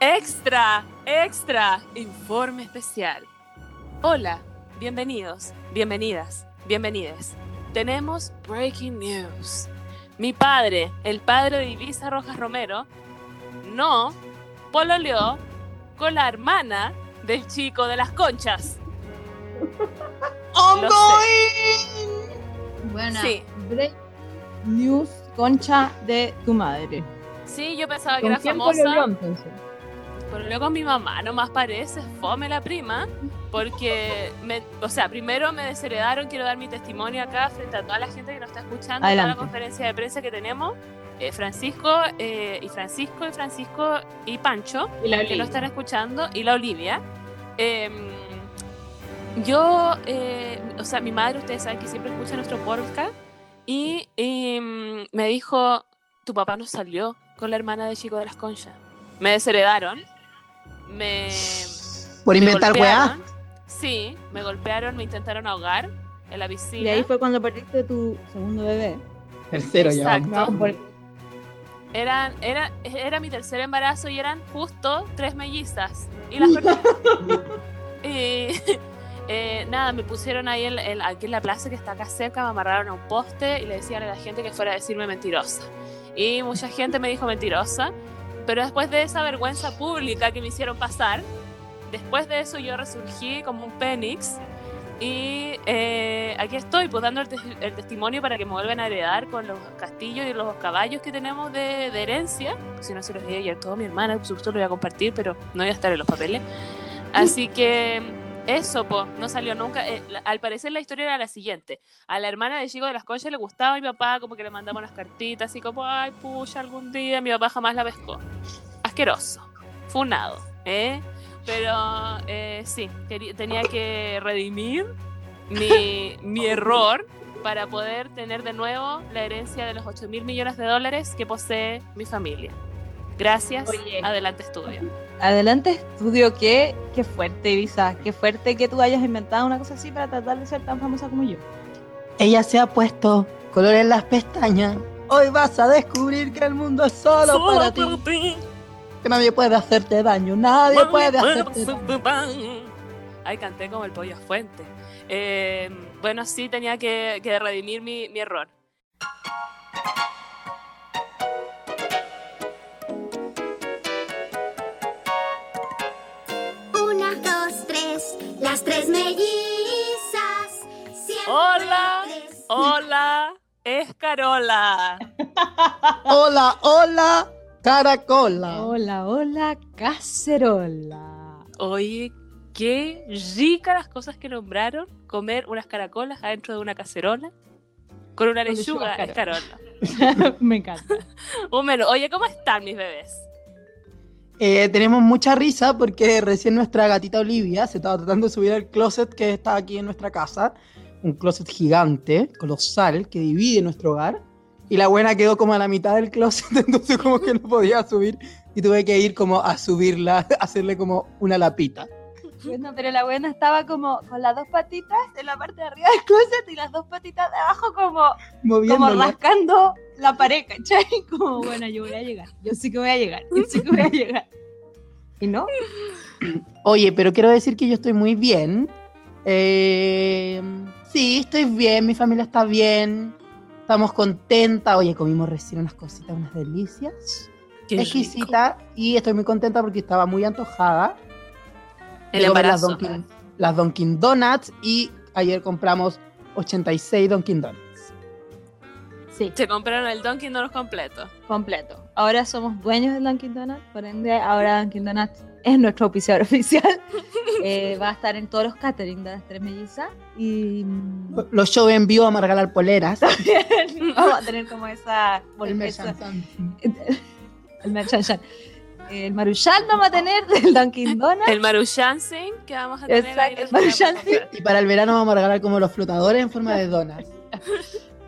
Extra, extra, informe especial. Hola, bienvenidos, bienvenidas, bienvenides. Tenemos breaking news. Mi padre, el padre de Ibiza Rojas Romero, no pololeó con la hermana del chico de las conchas. ¡Ongoing! Buena. Sí, Break news concha de tu madre. sí, yo pensaba que ¿Con era quién famosa. pololeó, entonces? Pololeó con mi mamá, nomás parece fome la prima, porque, me, o sea, primero me desheredaron, quiero dar mi testimonio acá frente a toda la gente que nos está escuchando, en la conferencia de prensa que tenemos, eh, Francisco eh, y Francisco y Francisco y Pancho, Y la que lo están escuchando, y la Olivia. Em, yo, eh, o sea, mi madre, ustedes saben que siempre escucha nuestro podcast, y em, me dijo, tu papá no salió con la hermana de Chico de las Conchas. Me desheredaron, me... Por me inventar weá. Sí, me golpearon, me intentaron ahogar en la piscina. Y ahí fue cuando perdiste tu segundo bebé. Tercero ya. Exacto. No, Eran, era, era mi tercer embarazo y eran justo tres mellizas. Y las perdí. y, eh, nada, me pusieron ahí en, en- aquí en la plaza que está acá cerca, me amarraron a un poste y le decían a la gente que fuera a decirme mentirosa. Y mucha gente me dijo mentirosa, pero después de esa vergüenza pública que me hicieron pasar, después de eso yo resurgí como un pénix y eh, aquí estoy, pues dando el, tes- el testimonio para que me vuelvan a heredar con los castillos y los caballos que tenemos de, de herencia. Si no se los di ayer todo mi hermana, por supuesto lo voy a compartir, pero no voy a estar en los papeles. Así que eso, pues, no salió nunca. Eh, la- al parecer la historia era la siguiente. A la hermana de Chico de las Conchas le gustaba a mi papá, como que le mandaba unas cartitas, así como, ay, pucha, algún día. Mi papá jamás la pescó. Asqueroso. Funado, ¿eh? Pero eh, sí, quería- tenía que redimir mi, mi error para poder tener de nuevo la herencia de los 8 mil millones de dólares que posee mi familia. Gracias. Oye. Adelante, estudio. Adelante, estudio, qué, qué fuerte, Ibiza. Qué fuerte que tú hayas inventado una cosa así para tratar de ser tan famosa como yo. Ella se ha puesto color en las pestañas. Hoy vas a descubrir que el mundo es solo, para ti. ti. Que nadie puede hacerte daño. Nadie puede hacerte daño. Ay, canté como el pollo a fuente. Eh, bueno, sí, tenía que, que redimir mi, mi error. Las tres mellizas. Siempre Hola, tres. hola, es Carola. Hola, hola, caracola. Hola, hola, cacerola. Oye, qué rica las cosas que nombraron. Comer unas caracolas adentro de una cacerola con una lechuga lechuga es Carola. Me encanta. Un menú. Oye, ¿cómo están mis bebés? Eh, tenemos mucha risa porque recién nuestra gatita Olivia se estaba tratando de subir al closet que está aquí en nuestra casa. Un closet gigante, colosal, que divide nuestro hogar. Y la buena quedó como a la mitad del closet, entonces como que no podía subir. Y tuve que ir como a subirla, hacerle como una lapita. Bueno, pero la buena estaba como con las dos patitas en la parte de arriba del closet y las dos patitas de abajo como, como rascando la pared, ¿cachai? Como, bueno, yo voy a llegar. Yo sí que voy a llegar. Yo sí que voy a llegar. ¿Y no? Oye, pero quiero decir que yo estoy muy bien. Eh, sí, estoy bien, mi familia está bien. Estamos contentas. Oye, comimos recién unas cositas, unas delicias. Qué rico. exquisita y estoy muy contenta porque estaba muy antojada. El comer las embarazo. Dunkin', las Dunkin' Donuts y ayer compramos 86 Dunkin' Donuts. Sí, Se compraron el Dunkin' Donuts completo. completo. Ahora somos dueños de Dunkin' Donuts, por ende, ahora Dunkin' Donuts es nuestro auspiciador oficial. Eh, va a estar en todos los catering de las tres mellizas y Los shows en vivo vamos a regalar poleras. vamos a tener como esa... El merchandising. el merchandising. El Maruchan vamos a tener del Dunkin' Donuts. El Maruchan que vamos a tener Exacto, ahí. el Maruchan y para el verano vamos a regalar como los flotadores en forma de donuts.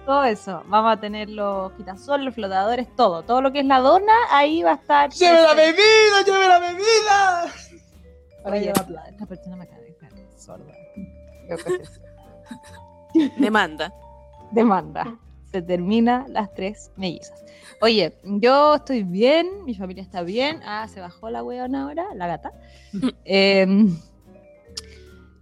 todo eso. Vamos a tener los quitasol, los flotadores, todo. Todo lo que es la dona, ahí va a estar. ¡Lleve la bebida! ¡Lleve la bebida! Para Oye, llevar plata. esta persona me acaba de dejar sorda. Demanda. Demanda. Se termina las tres mellizas. Oye, yo estoy bien, mi familia está bien. Ah, se bajó la weona ahora, la gata. Em,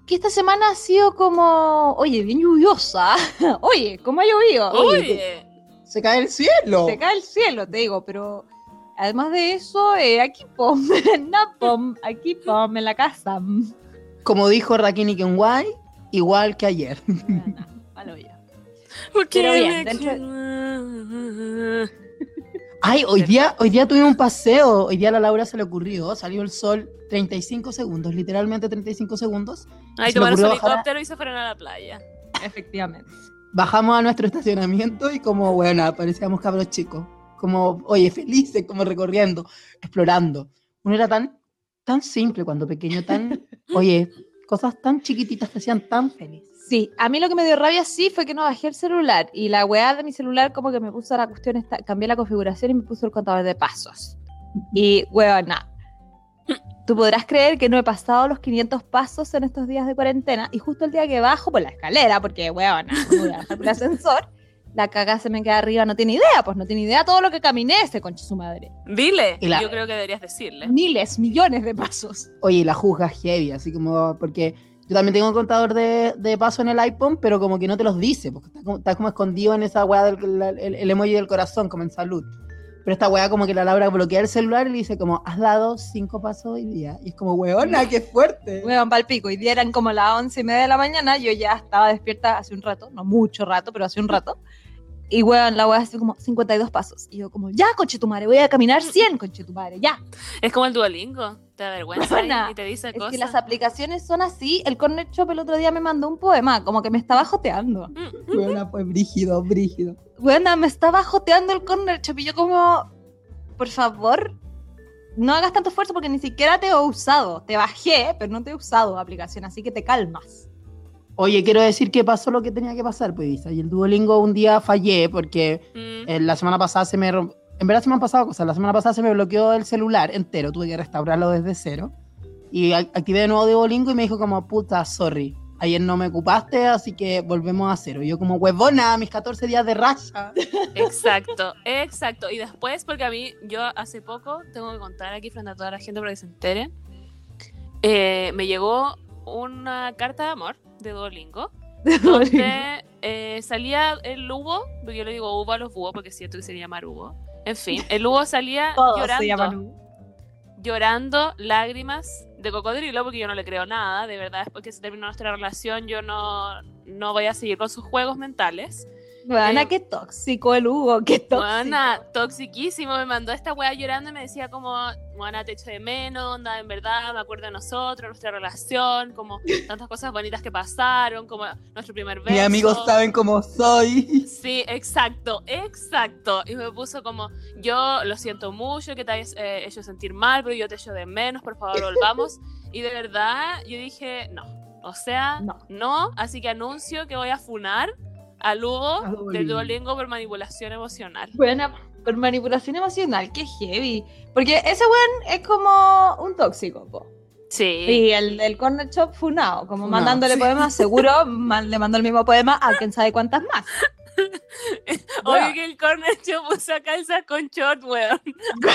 que esta semana ha sido como, oye, bien lluviosa. oye, ¿cómo ha llovido? Oye, Se cae el cielo. Se cae el cielo, te digo, pero además de eso, eh, aquí pom, no pom, aquí pom, en la casa. Como dijo Rakini Kenway, igual que ayer. Ya. ¿Por qué Pero bien, me dentro-? Ay, hoy día, hoy día tuvimos un paseo. Hoy día a la Laura se le ocurrió. Salió el sol 35 segundos, literalmente 35 segundos. Ay, tomaron su a- helicóptero y se fueron a la playa. Efectivamente. Bajamos a nuestro estacionamiento y como, bueno, parecíamos cabros chicos. Como, oye, felices, como recorriendo, explorando. Uno era tan, tan simple cuando pequeño, tan, oye, cosas tan chiquititas te hacían tan feliz. Sí, a mí lo que me dio rabia sí fue que no bajé el celular y la weá de mi celular como que me puso la cuestión, esta, cambié la configuración y me puso el contador de pasos. Y weona, tú podrás creer que no he pasado los 500 pasos en estos días de cuarentena y justo el día que bajo por la escalera, porque weona, no voy a bajar por el ascensor, la caga se me queda arriba, no tiene idea, pues no tiene idea todo lo que caminé ese conche su madre. Dile, Y la- yo creo que deberías decirle. Miles, millones de pasos. Oye, la juzga heavy, así como, porque yo también tengo un contador de, de paso en el iPhone, pero como que no te los dice, porque está como, está como escondido en esa weá del la- el, el emoji del corazón, como en salud. Pero esta weá como que la Laura bloquea el celular y le dice como, has dado cinco pasos hoy día. Y es como, weona, qué fuerte. Weón, palpico. Y día eran como las once y media de la mañana. Yo ya estaba despierta hace un rato, no mucho rato, pero hace un rato. Y weón, la weá hace como 52 pasos. Y yo, como, ya, conche tu madre, voy a caminar 100, conche tu madre, ya. Es como el Duolingo. Te da vergüenza Buena. y- y te dice Es cosas. que las aplicaciones son así. El Corner Shop el otro día me mandó un poema, como que me estaba joteando. Mm, Weona, pues brígido, brígido. Weona, me estaba joteando el Corner Shop. Y yo, como, por favor, no hagas tanto esfuerzo porque ni siquiera te he usado. Te bajé, pero no te he usado aplicación, así que te calmas. Oye, quiero decir que pasó lo que tenía que pasar, pues. Y el Duolingo un día fallé porque mm. eh, la semana pasada se me... En verdad se me han pasado cosas. La semana pasada se me bloqueó el celular entero. Tuve que restaurarlo desde cero. Y activé de nuevo Duolingo y me dijo como, puta, sorry. Ayer no me ocupaste, así que volvemos a cero. Y yo como, huevona, mis 14 días de racha. Exacto, exacto. Y después, porque a mí, yo hace poco, tengo que contar aquí frente a toda la gente para que se entere, eh, me llegó una carta de amor de Duolingo, donde eh, salía el Hugo, yo le digo Hugo a los búhos, porque siento que se llama Hugo. En fin, el Hugo salía llorando, llorando lágrimas de cocodrilo, porque yo no le creo nada, de verdad, después que se terminó nuestra relación, yo no, no voy a seguir con sus juegos mentales. Buena, Eh, qué tóxico el Hugo, qué tóxico. Juana, toxiquísimo, me mandó esta wea llorando y me decía como, Juana, te echo de menos, onda, en verdad, me acuerdo de nosotros, nuestra relación, como tantas cosas bonitas que pasaron, como nuestro primer beso. Mis amigos saben cómo soy. Sí, exacto, exacto. Y me puso como, yo lo siento mucho que te hayas eh, hecho sentir mal, pero yo te echo de menos, por favor, volvamos. y de verdad, yo dije, no. O sea, No. no. Así que anuncio que voy a funar a Lugo A Duolingo. por manipulación emocional. Buena, por manipulación emocional, qué heavy. Porque ese weón es como un tóxico, po. Sí. Y el del Corner Shop funado, como Funao, mandándole sí. poemas, seguro man- le mandó el mismo poema a quién sabe cuántas más. Oye, Weón. que el corner yo puso calzas con short, weón. no,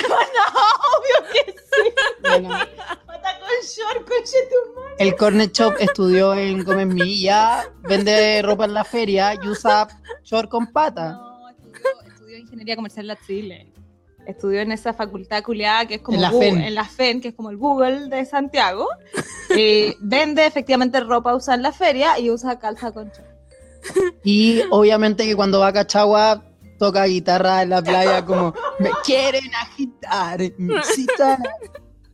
obvio que sí. Bueno, con short, coche tu madre. el Cornet Shop estudió en Gómez Milla, vende ropa en la feria y usa short con pata. No, estudió, estudió ingeniería comercial en la Chile. Estudió en esa facultad culiada que es como En la Google- FEN. en la FEN, que es como el Google de Santiago. Eh, vende efectivamente ropa usada en la feria y usa calza con short. Y obviamente que cuando va a Cachagua toca guitarra en la playa como me quieren agitar, me excitan".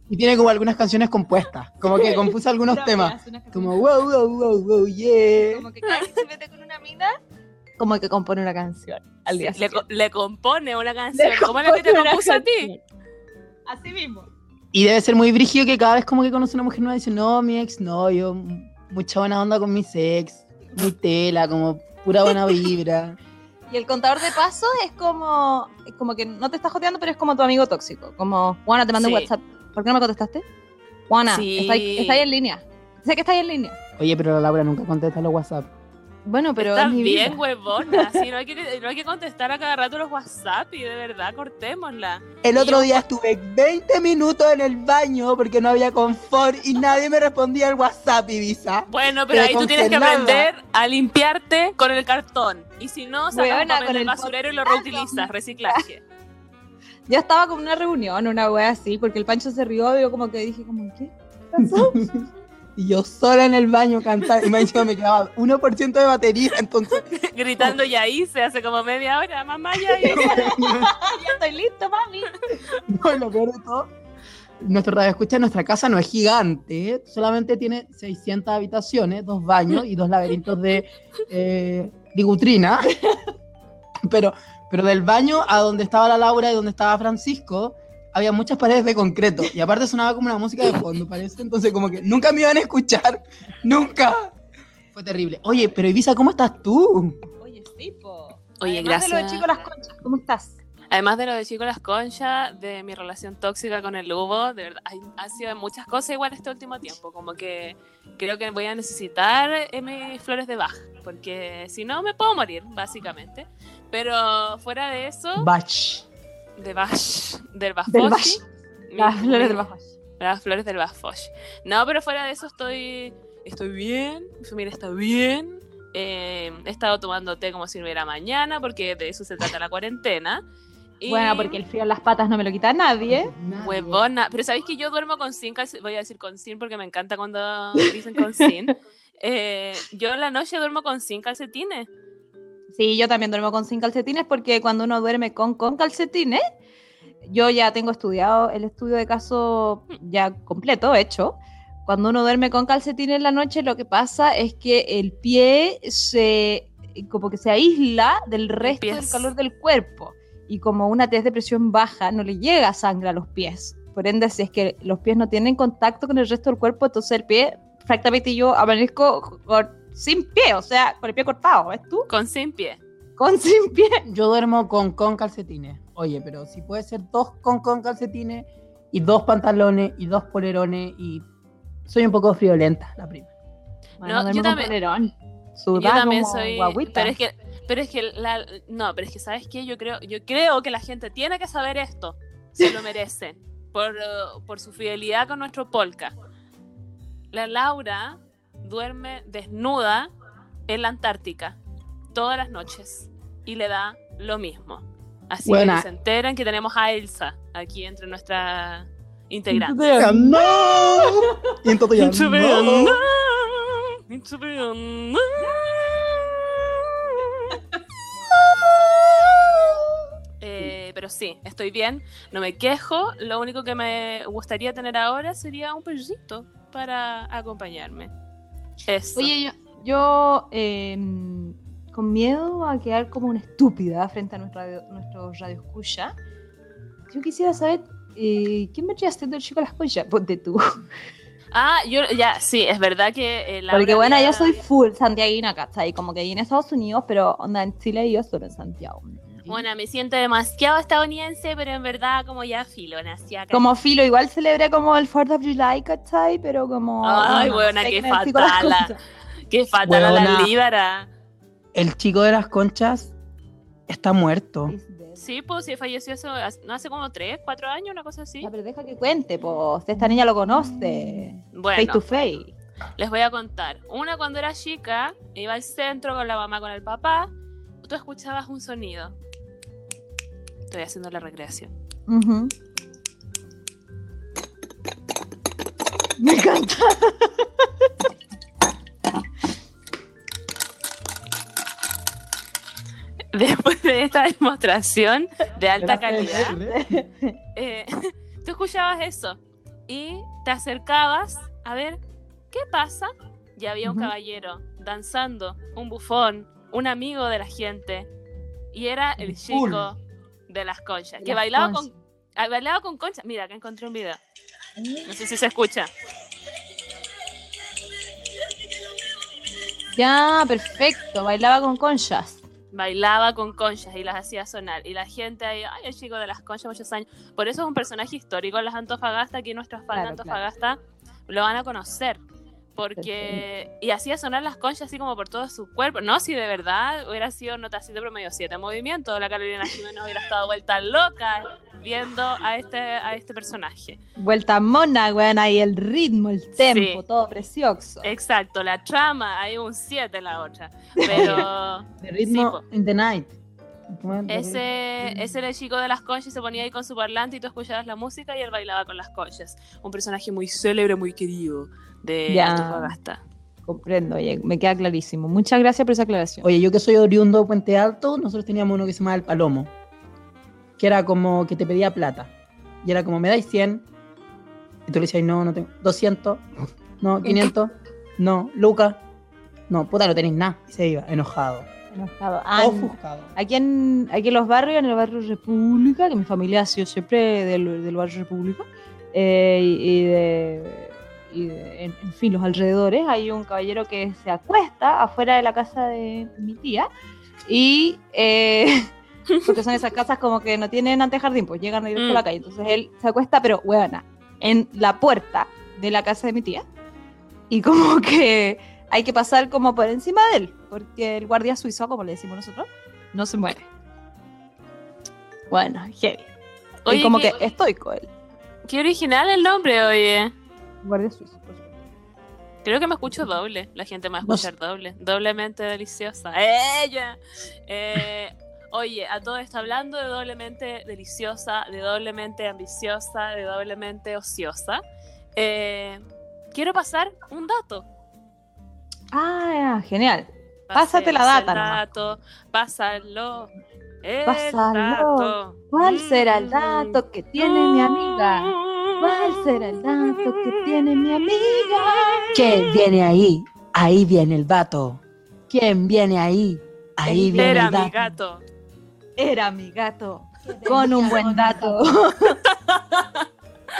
Y tiene como algunas canciones compuestas, como que compuso algunos Pero temas, como wow, wow, wow, wow, yeah. Como que cada vez que se mete con una mina, como que compone una canción al día Le, compone una canción. Le ¿Cómo es la que te compuso a ti? Así mismo. Y debe ser muy brígido que cada vez como que conoce a una mujer nueva dice, no, mi ex no, yo mucha buena onda con mis ex, muy tela, como pura buena vibra. Y el contador de pasos es como, es como que no te está joteando, pero es como tu amigo tóxico. Como, Juana, te mando un Sí. WhatsApp. ¿Por qué no me contestaste? Juana, Sí. está, ahí, está ahí en línea. Sé que está ahí en línea. Oye, pero la Laura nunca contesta los WhatsApp. Bueno, pero Estás es mi bien, vida. huevona. Sí, no, hay que, no hay que contestar a cada rato los WhatsApp y de verdad, cortémosla. El Y otro yo- día estuve 20 minutos en el baño porque no había confort y nadie me respondía al WhatsApp, Ibiza. Bueno, pero Pero ahí tú tienes que aprender a limpiarte con el cartón. Y si no, sacas con del el basurero y lo reutilizas, reciclaje. Ya estaba como en una reunión, una wea así, porque el Pancho se rió y yo como que dije como, ¿qué pasó? Y yo sola en el baño cantando. Y me me quedaba 1% de batería. Entonces, Gritando ya hice hace como media hora, mamá ya hice. ya estoy listo, mami. no, lo peor de todo. Nuestro radio escucha, nuestra casa no es gigante, ¿eh? solamente tiene 600 habitaciones, dos baños y dos laberintos de eh, ligutrina. Pero, pero del baño a donde estaba la Laura y donde estaba Francisco, había muchas paredes de concreto. Y aparte sonaba como una música de fondo, parece. Entonces, como que nunca me iban a escuchar. ¡Nunca! Fue terrible. Oye, pero Ibiza, ¿cómo estás tú? Oye, sí, po. Oye, Además de lo de gracias. Chico Las Conchas, ¿cómo estás? Además de lo de Chico Las Conchas, de mi relación tóxica con el Lugo, de verdad, hay, ha sido muchas cosas igual este último tiempo. Como que creo que voy a necesitar mis flores de Bach, porque si no me puedo morir, básicamente. Pero fuera de eso, Bach. De Bach, del Bach. Las flores del bajo. Las flores del Bafosh. No, pero fuera de eso estoy, estoy bien, mi está bien. eh, he estado tomando té como si no hubiera mañana, porque de eso se trata la cuarentena. Y, Bueno, porque el frío en las patas no me lo quita nadie. Huevona. Pero sabéis que yo duermo con zinc, calce- voy a decir con zinc porque me encanta cuando dicen con zinc. Eh, yo en la noche duermo con zinc calcetines. Sí, yo también duermo con sin calcetines porque cuando uno duerme con, con calcetines, yo ya tengo estudiado el estudio de caso ya completo, hecho. Cuando uno duerme con calcetines en la noche, lo que pasa es que el pie se como que se aísla del resto del calor del cuerpo. Y como una test de presión baja, no le llega sangre a los pies. Por ende, si es que los pies no tienen contacto con el resto del cuerpo, entonces el pie, prácticamente yo amanezco con- sin pie, o sea, con el pie cortado, ¿ves tú? Con sin pie. Con sin pie. Yo duermo con con calcetines. Oye, pero si puede ser dos con con calcetines y dos pantalones y dos polerones y soy un poco friolenta, la prima. Bueno, No, yo con también- polerón. Yo también soy. guagüita. Pero es que, pero es que la, no, pero es que sabes qué, yo creo, yo creo que la gente tiene que saber esto. Se lo merecen. Por, por su fidelidad con nuestro polka. La Laura duerme desnuda en la Antártica todas las noches. Y le da lo mismo. Así Buena. que se enteran que tenemos a Elsa aquí entre nuestras integrantes. Ya no. Y entonces ya Into no. Eh, pero sí, estoy bien, no me quejo. Lo único que me gustaría tener ahora sería un perrito para acompañarme. Eso. Oye, yo, yo eh, con miedo a quedar como una estúpida frente a nuestra radio, nuestro radio escucha, yo quisiera saber eh, ¿quién vendría haciendo el chico a las conchas? Ponte tú. Ah, yo ya, sí, es verdad que eh, Porque bueno, yo soy full santiaguina, ¿cachai? Como que ahí en Estados Unidos, pero onda en Chile y yo solo en Santiago. Bueno, me siento demasiado estadounidense, pero en verdad como ya filo, nací acá. Como filo, igual celebré como el 4th of July, ¿cachai? Pero como... Ay, no buena, sé qué cosas. Qué fatal a la líbara. El chico de las conchas está muerto. Sí, pues sí, falleció hace, no hace como tres, cuatro años, una cosa así. Ya, pero deja que cuente, pues. Esta niña lo conoce. Face Bueno, to face. les voy a contar. Una cuando era chica, iba al centro con la mamá, con el papá, tú escuchabas un sonido. Estoy haciendo la recreación. Me encanta. Después de esta demostración de alta calidad, eh, tú escuchabas eso y te acercabas a ver qué pasa. Y había un caballero danzando, un bufón, un amigo de la gente. Y era el chico de las conchas, que Las bailaba conchas. con, ah, bailaba con conchas. Mira, acá encontré un video. No sé si se escucha. Ya, perfecto. Bailaba con conchas. Bailaba con conchas y las hacía sonar. Y la gente ahí, ay, el chico de las conchas, muchos años. Por eso es un personaje histórico las Antofagasta. Aquí nuestros fans de Claro, claro. Antofagasta lo van a conocer. Porque. Y hacía sonar las conchas así como por todo su cuerpo. No, si de verdad hubiera sido notacito promedio 7 movimiento, la Carolina Jiménez hubiera estado vuelta loca viendo a este, a este personaje. Vuelta mona, weón, ahí el ritmo, el tempo, Sí. todo precioso. Exacto, la trama, hay un 7 en la otra. Pero. De ritmo Sí, in the night. Ese, ese era el chico de las conchas se ponía ahí con su parlante y tú escuchabas la música y él bailaba con las conchas. Un personaje muy célebre, muy querido de Ya. Antofagasta. Comprendo, oye, me queda clarísimo. Muchas gracias por esa aclaración. Oye, yo que soy oriundo de Puente Alto, nosotros teníamos uno que se llamaba El Palomo, que era como que te pedía plata. Y era como, ¿me dais 100? Y tú le decías, no, no tengo. 200, no, 500, no, Lucas, no, puta, no tenéis nada. Y se iba, enojado, Enojado. Ah, ofuscado. Aquí en, aquí en los barrios, en el barrio República, que mi familia ha sido siempre del, del barrio República, eh, y, y de, y en, en fin, los alrededores, hay un caballero que se acuesta afuera de la casa de mi tía y... eh, porque son esas casas como que no tienen antejardín, pues llegan directo a la Mm. calle. Entonces él se acuesta, pero huevona, en la puerta de la casa de mi tía. Y como que hay que pasar como por encima de él, porque el guardia suizo, como le decimos nosotros, no se muere. Bueno, heavy. Oye, y como que estoico él, qué original el nombre, oye. Guardia suizo. por supuesto. Creo que me escucho doble. La gente me va a No escuchar doble. Doblemente deliciosa. ¡Ella! Eh, oye, a todo esto hablando de doblemente deliciosa, de doblemente ambiciosa, de doblemente ociosa. eh, quiero pasar un dato. Ah, genial. Pásate la data el nomás. dato, pásalo. El Pásalo. dato. ¿Cuál será el dato que tiene mi amiga? ¿Cuál será el dato que tiene mi amiga? ¿Quién viene ahí? Ahí viene el vato. ¿Quién viene ahí? Ahí viene Era el mi dato. gato. Era mi gato, con un buen dato.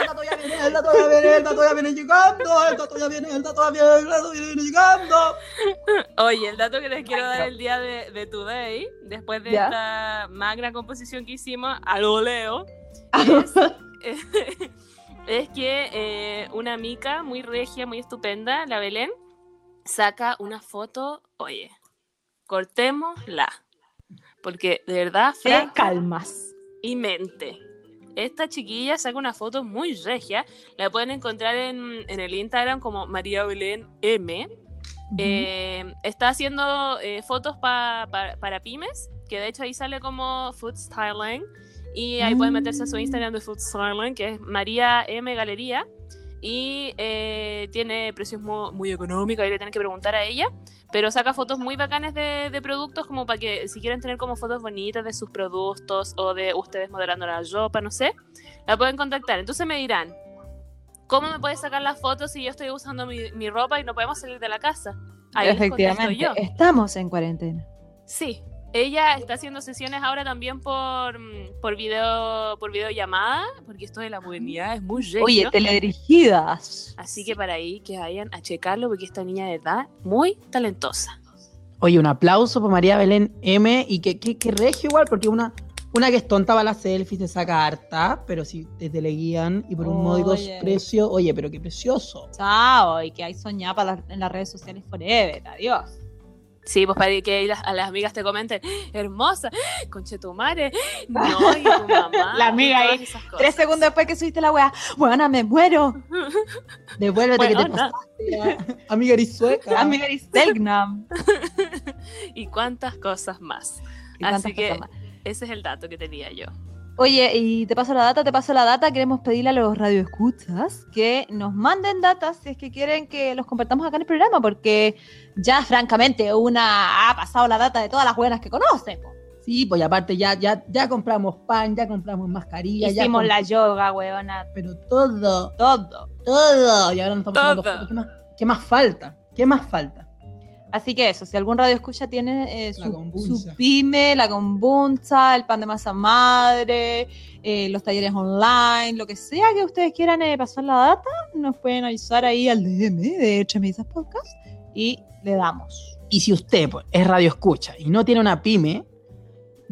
El dato ya viene, el dato ya viene, el dato ya viene llegando, el dato ya viene, el dato ya viene, el dato ya viene llegando. Oye, el dato que les quiero dar el día de, de Today, después de Ya. esta magna composición que hicimos, a lo leo, es, es que eh, una mica muy regia, muy estupenda, la Belén, saca una foto, oye, cortémosla. Porque de verdad, Te calmas. y mente. Esta chiquilla saca una foto muy regia. La pueden encontrar en, en el Instagram como María Belén M. Eh, está haciendo eh, fotos pa- pa- para pymes, que de hecho ahí sale como Food Styling. Y ahí pueden meterse a su Instagram de Food Styling, que es María M Galería. Y eh, tiene precios mu- muy, económicos, ahí le tienen que preguntar a ella. Pero saca fotos muy bacanes de, de productos, como para que si quieren tener como fotos bonitas de sus productos o de ustedes modelando la ropa, no sé, la pueden contactar. Entonces me dirán, ¿cómo me puedes sacar las fotos si yo estoy usando mi, mi ropa y no podemos salir de la casa? Ahí Efectivamente, yo. estamos en cuarentena. Sí, ella está haciendo sesiones ahora también por, mm, por video por videollamada, porque esto de la modernidad es muy regio. Oye, teledirigidas. Así que para ahí que vayan a checarlo, porque esta niña de edad muy talentosa. Oye, un aplauso para María Belén M. Y que, que, que regio igual, porque una, una que es tonta para la selfie, se saca harta, pero si te teleguían y por un módico precio, oye, pero qué precioso. Chao, y que hay soñada para las- en las redes sociales forever. Adiós. Sí, pues para que las- a las amigas te comenten, hermosa, conchetumare, no, y tu mamá. La amiga ahí. Tres segundos después que subiste la weá, buena, me muero. Devuélvete que te pasaste. a- Amiga, eres sueca. Amiga, eres Selgnam. y cuántas cosas más. Así que cosas más. ese es el dato que tenía yo. Oye, y te paso la data, te paso la data. Queremos pedirle a los radioescuchas que nos manden datas si es que quieren que los compartamos acá en el programa, porque ya francamente una ha pasado la data de todas las buenas que conoce. po. Sí, pues aparte ya, ya, ya compramos pan, ya compramos mascarilla, Hicimos la yoga, weona, Pero todo, todo. todo. Y ahora nos estamos Todo. ¿Qué más, ¿Qué más falta? ¿Qué más falta? Así que eso, si algún radio escucha tiene eh, su, su pyme, la kombuncha, el pan de masa madre, eh, los talleres online, lo que sea que ustedes quieran eh, pasar la data, nos pueden avisar ahí al DM de Tremendizas Podcast y le damos. Y si usted pues, es radio escucha y no tiene una pyme,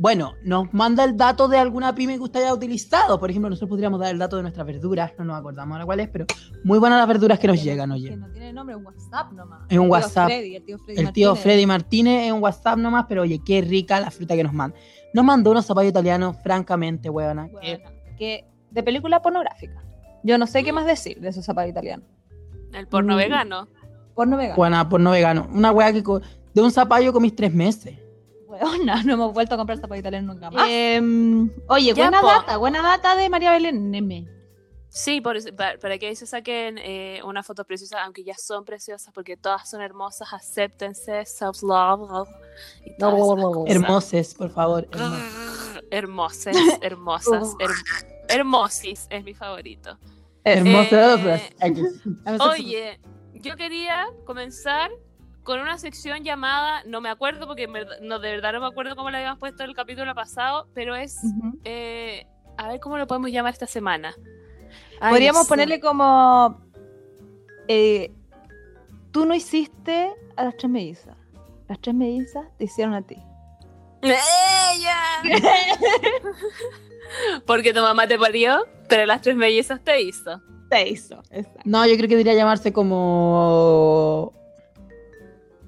bueno, nos manda el dato de alguna pyme que usted haya utilizado. Por ejemplo, nosotros podríamos dar el dato de nuestras verduras, no nos acordamos ahora cuál es, pero muy buenas las verduras que nos Que llegan, no- oye. Que no tiene nombre, un WhatsApp nomás. Es un El tío WhatsApp. Freddy, el tío Freddy. El tío Martínez. Freddy Martínez es un WhatsApp nomás, pero oye, qué rica la fruta que nos manda. Nos mandó unos zapallos italianos, francamente, weona. que- de película pornográfica. Yo no sé qué más decir de esos zapatos italianos. El porno Mm. vegano. Porno vegano. Buena, por no vegano. Una wea que de un zapallo comís tres meses. Weona, no hemos vuelto a comprar zapatos italianos nunca más. Em, oye, Ya, buena po. data, buena data de María Belén Neme. Sí, por para, para que se saquen eh, una foto preciosa, aunque ya son preciosas, porque todas son hermosas, acéptense, self-love. Hermoses, por favor. hermos- Hermosas, hermosas, her- hermosis es mi favorito. Hermosas. Aquí. Oye, yo quería comenzar con una sección llamada, no me acuerdo porque no, de verdad no me acuerdo cómo la habíamos puesto en el capítulo pasado, pero es, eh, a ver cómo lo podemos llamar esta semana. Ay, Podríamos ponerle como. eh, tú no hiciste a las tres mellizas. Las tres mellizas te hicieron a ti. ¡Ella! Porque tu mamá te parió, pero las tres mellizas te hizo. Te hizo. Exacto. No, yo creo que debería llamarse como.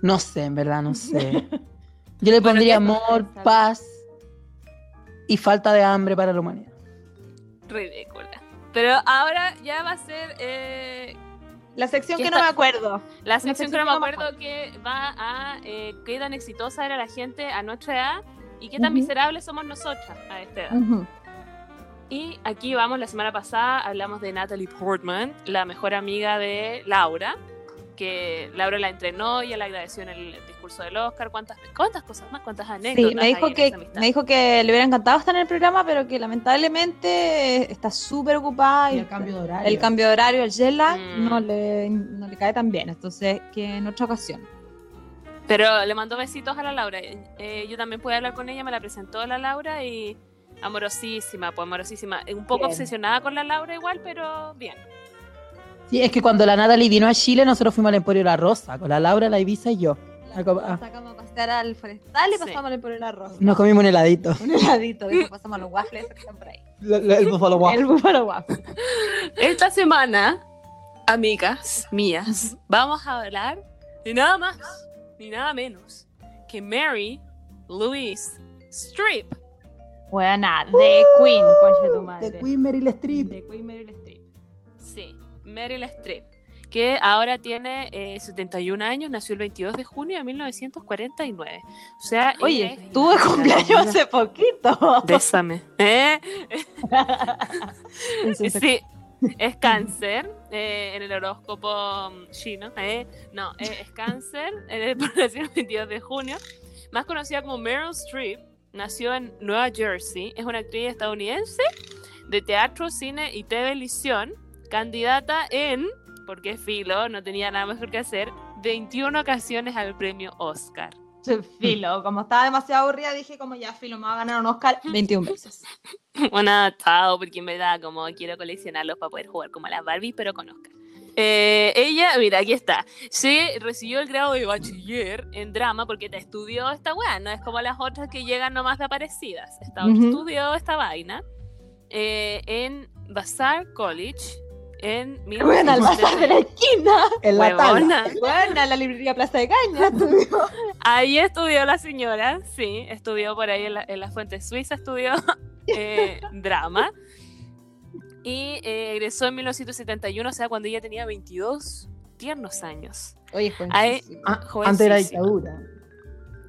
No sé, en verdad, no sé. Yo le Bueno, pondría amor, paz y falta de hambre para la humanidad. Ridícula. Pero ahora ya va a ser eh, La sección ¿Qué que no me acuerdo. la sección que sección no me que no me acuerdo que va a eh, qué tan exitosa era la gente a nuestra edad y qué tan Ujú. miserables somos nosotras a esta edad. Y aquí vamos, la semana pasada hablamos de Natalie Portman, la mejor amiga de Laura, que Laura la entrenó y le agradeció en el discurso del Oscar. ¿Cuántas, cuántas cosas más? ¿Cuántas anécdotas? Sí, me hay dijo, en que, esa me dijo que le hubiera encantado estar en el programa, pero que lamentablemente está súper ocupada. Y Y el cambio de horario. el cambio de horario, el jet lag, Mm. no, le, no le cae tan bien. Entonces, que en otra ocasión. Pero le mandó besitos a la Laura. Eh, yo también pude hablar con ella, me la presentó la Laura y amorosísima, pues amorosísima. Un poco Bien. obsesionada con la Laura igual, pero bien. Sí, es que cuando la Natalie vino a Chile, nosotros fuimos al Emporio La Rosa, con la Laura, la Ibiza y yo. Ah, como- ah. Sacamos a pasear al forestal y Sí. pasamos por el arroz. Nos comimos un heladito. Un heladito, después pasamos a los waffles que están por ahí. el Buffalo Wild El búfalo waffle. Esta semana, amigas mías, vamos a hablar de nada más ni nada menos que Mary Louise Streep. Buena, de Queen, concha tu madre. De Queen Meryl Streep. De Queen Meryl Streep. Sí, Meryl Streep, que ahora tiene eh, 71 años, nació el 22 de junio de 1949. O sea, Oye, tuve cumpleaños hace poquito. Bésame. ¿Eh? Sí, es cáncer eh, en el horóscopo mm, chino. ¿eh? No, eh, es cáncer, eh, nació el 22 de junio. Más conocida como Meryl Streep, nació en Nueva Jersey. Es una actriz estadounidense de teatro, cine y televisión. Candidata en, porque filo, no tenía nada mejor que hacer, 21 ocasiones al premio Oscar. Filo, como estaba demasiado aburrida, dije como ya, Filo, me va a ganar un Oscar 21 veces. Bueno, adaptado, porque en verdad como quiero coleccionarlos para poder jugar como a las Barbie, pero con Oscar. Eh, ella, mira, aquí está. Se recibió el grado de bachiller en drama porque te estudió esta weá, no es como las otras que llegan nomás de aparecidas. Esta otra Ujú. estudió esta vaina eh, en Vassar College en Bueno, al bazar de la 1970. esquina. En la tabla. Huevona. Bueno, la librería Plaza de Caña. Ahí estudió la señora, sí, estudió por ahí en la, en la Fuente Suiza, estudió eh, drama. Y eh, egresó en 1971, o sea, cuando ella tenía 22 tiernos años. Oye, Ahí-. Ah, antes de la Jovencísima. dictadura.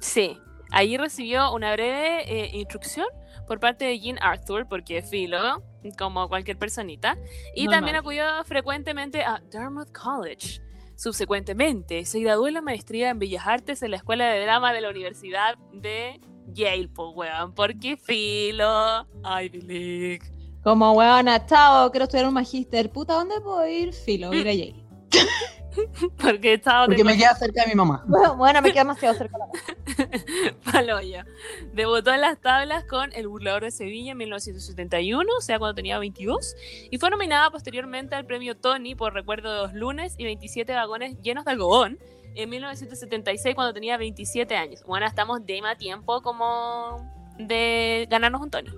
Sí, allí recibió una breve eh, instrucción por parte de Jean Arthur, porque es filo, como cualquier personita, y Normal. también acudió frecuentemente a Dartmouth College. Subsecuentemente, se graduó en la maestría en Bellas Artes en la Escuela de Drama de la Universidad de Yale, pues, weón, porque filo, Ivy League. Como huevona, chao, quiero estudiar un magíster. Puta, ¿dónde puedo ir? Filo, ir a Yale. Porque estaba Porque me queda cerca de mi mamá. Bueno, bueno, me queda demasiado cerca la casa. Paloyo. Debutó en las tablas con El Burlador de Sevilla en 1971, o sea, cuando tenía 22, y fue nominada posteriormente al premio Tony por Recuerdo de dos lunes y 27 vagones llenos de algodón en 1976 cuando tenía 27 años. Bueno, estamos de más tiempo como de ganarnos un Tony.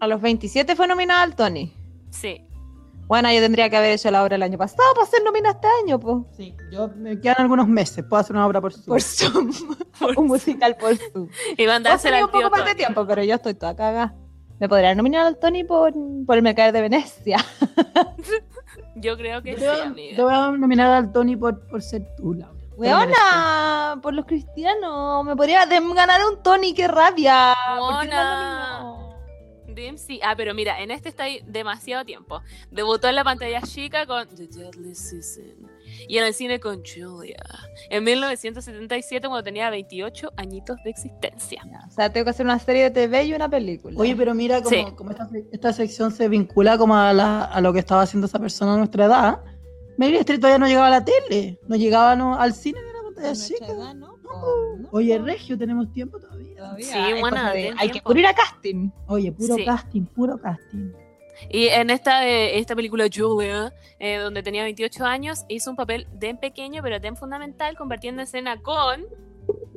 A los 27 fue nominada al Tony. Sí. Bueno, yo tendría que haber hecho la obra el año pasado para ser nominada este año, pues. Sí, yo me quedan algunos meses. Puedo hacer una obra por Zoom. Por Zoom. un musical por Zoom. Y mandársela un al poco más de tiempo, pero yo estoy toda cagada. Me podrían nominar al Tony por, por el mercado de Venecia. Yo creo que Yo sí, te voy a- amiga. te voy a nominar al Tony por, por ser tú, Laura. Weona, por los cristianos. Me podría ganar un Tony, qué rabia. ¿Por DMC. Ah, pero mira, en este está ahí demasiado tiempo. Debutó en la pantalla chica con The Deadly Season. Y en el cine con Julia. En 1977, cuando tenía 28 añitos de existencia. O sea, tengo que hacer una serie de TV y una película. Oye, pero mira como, Sí. como esta, esta sección se vincula como a, la- a lo que estaba haciendo esa persona a nuestra edad. Meryl Streep todavía no llegaba a la tele, no llegaba no, al cine de la pantalla chica. edad, ¿no? No. Oye, Regio, tenemos tiempo todavía. Todavía Sí, de- tienen Hay que tiempo. puro ir a casting. Oye, puro Sí. casting, puro casting. Y en esta, eh, esta película Julia, eh, donde tenía 28 años, hizo un papel de pequeño, pero de fundamental, compartiendo escena con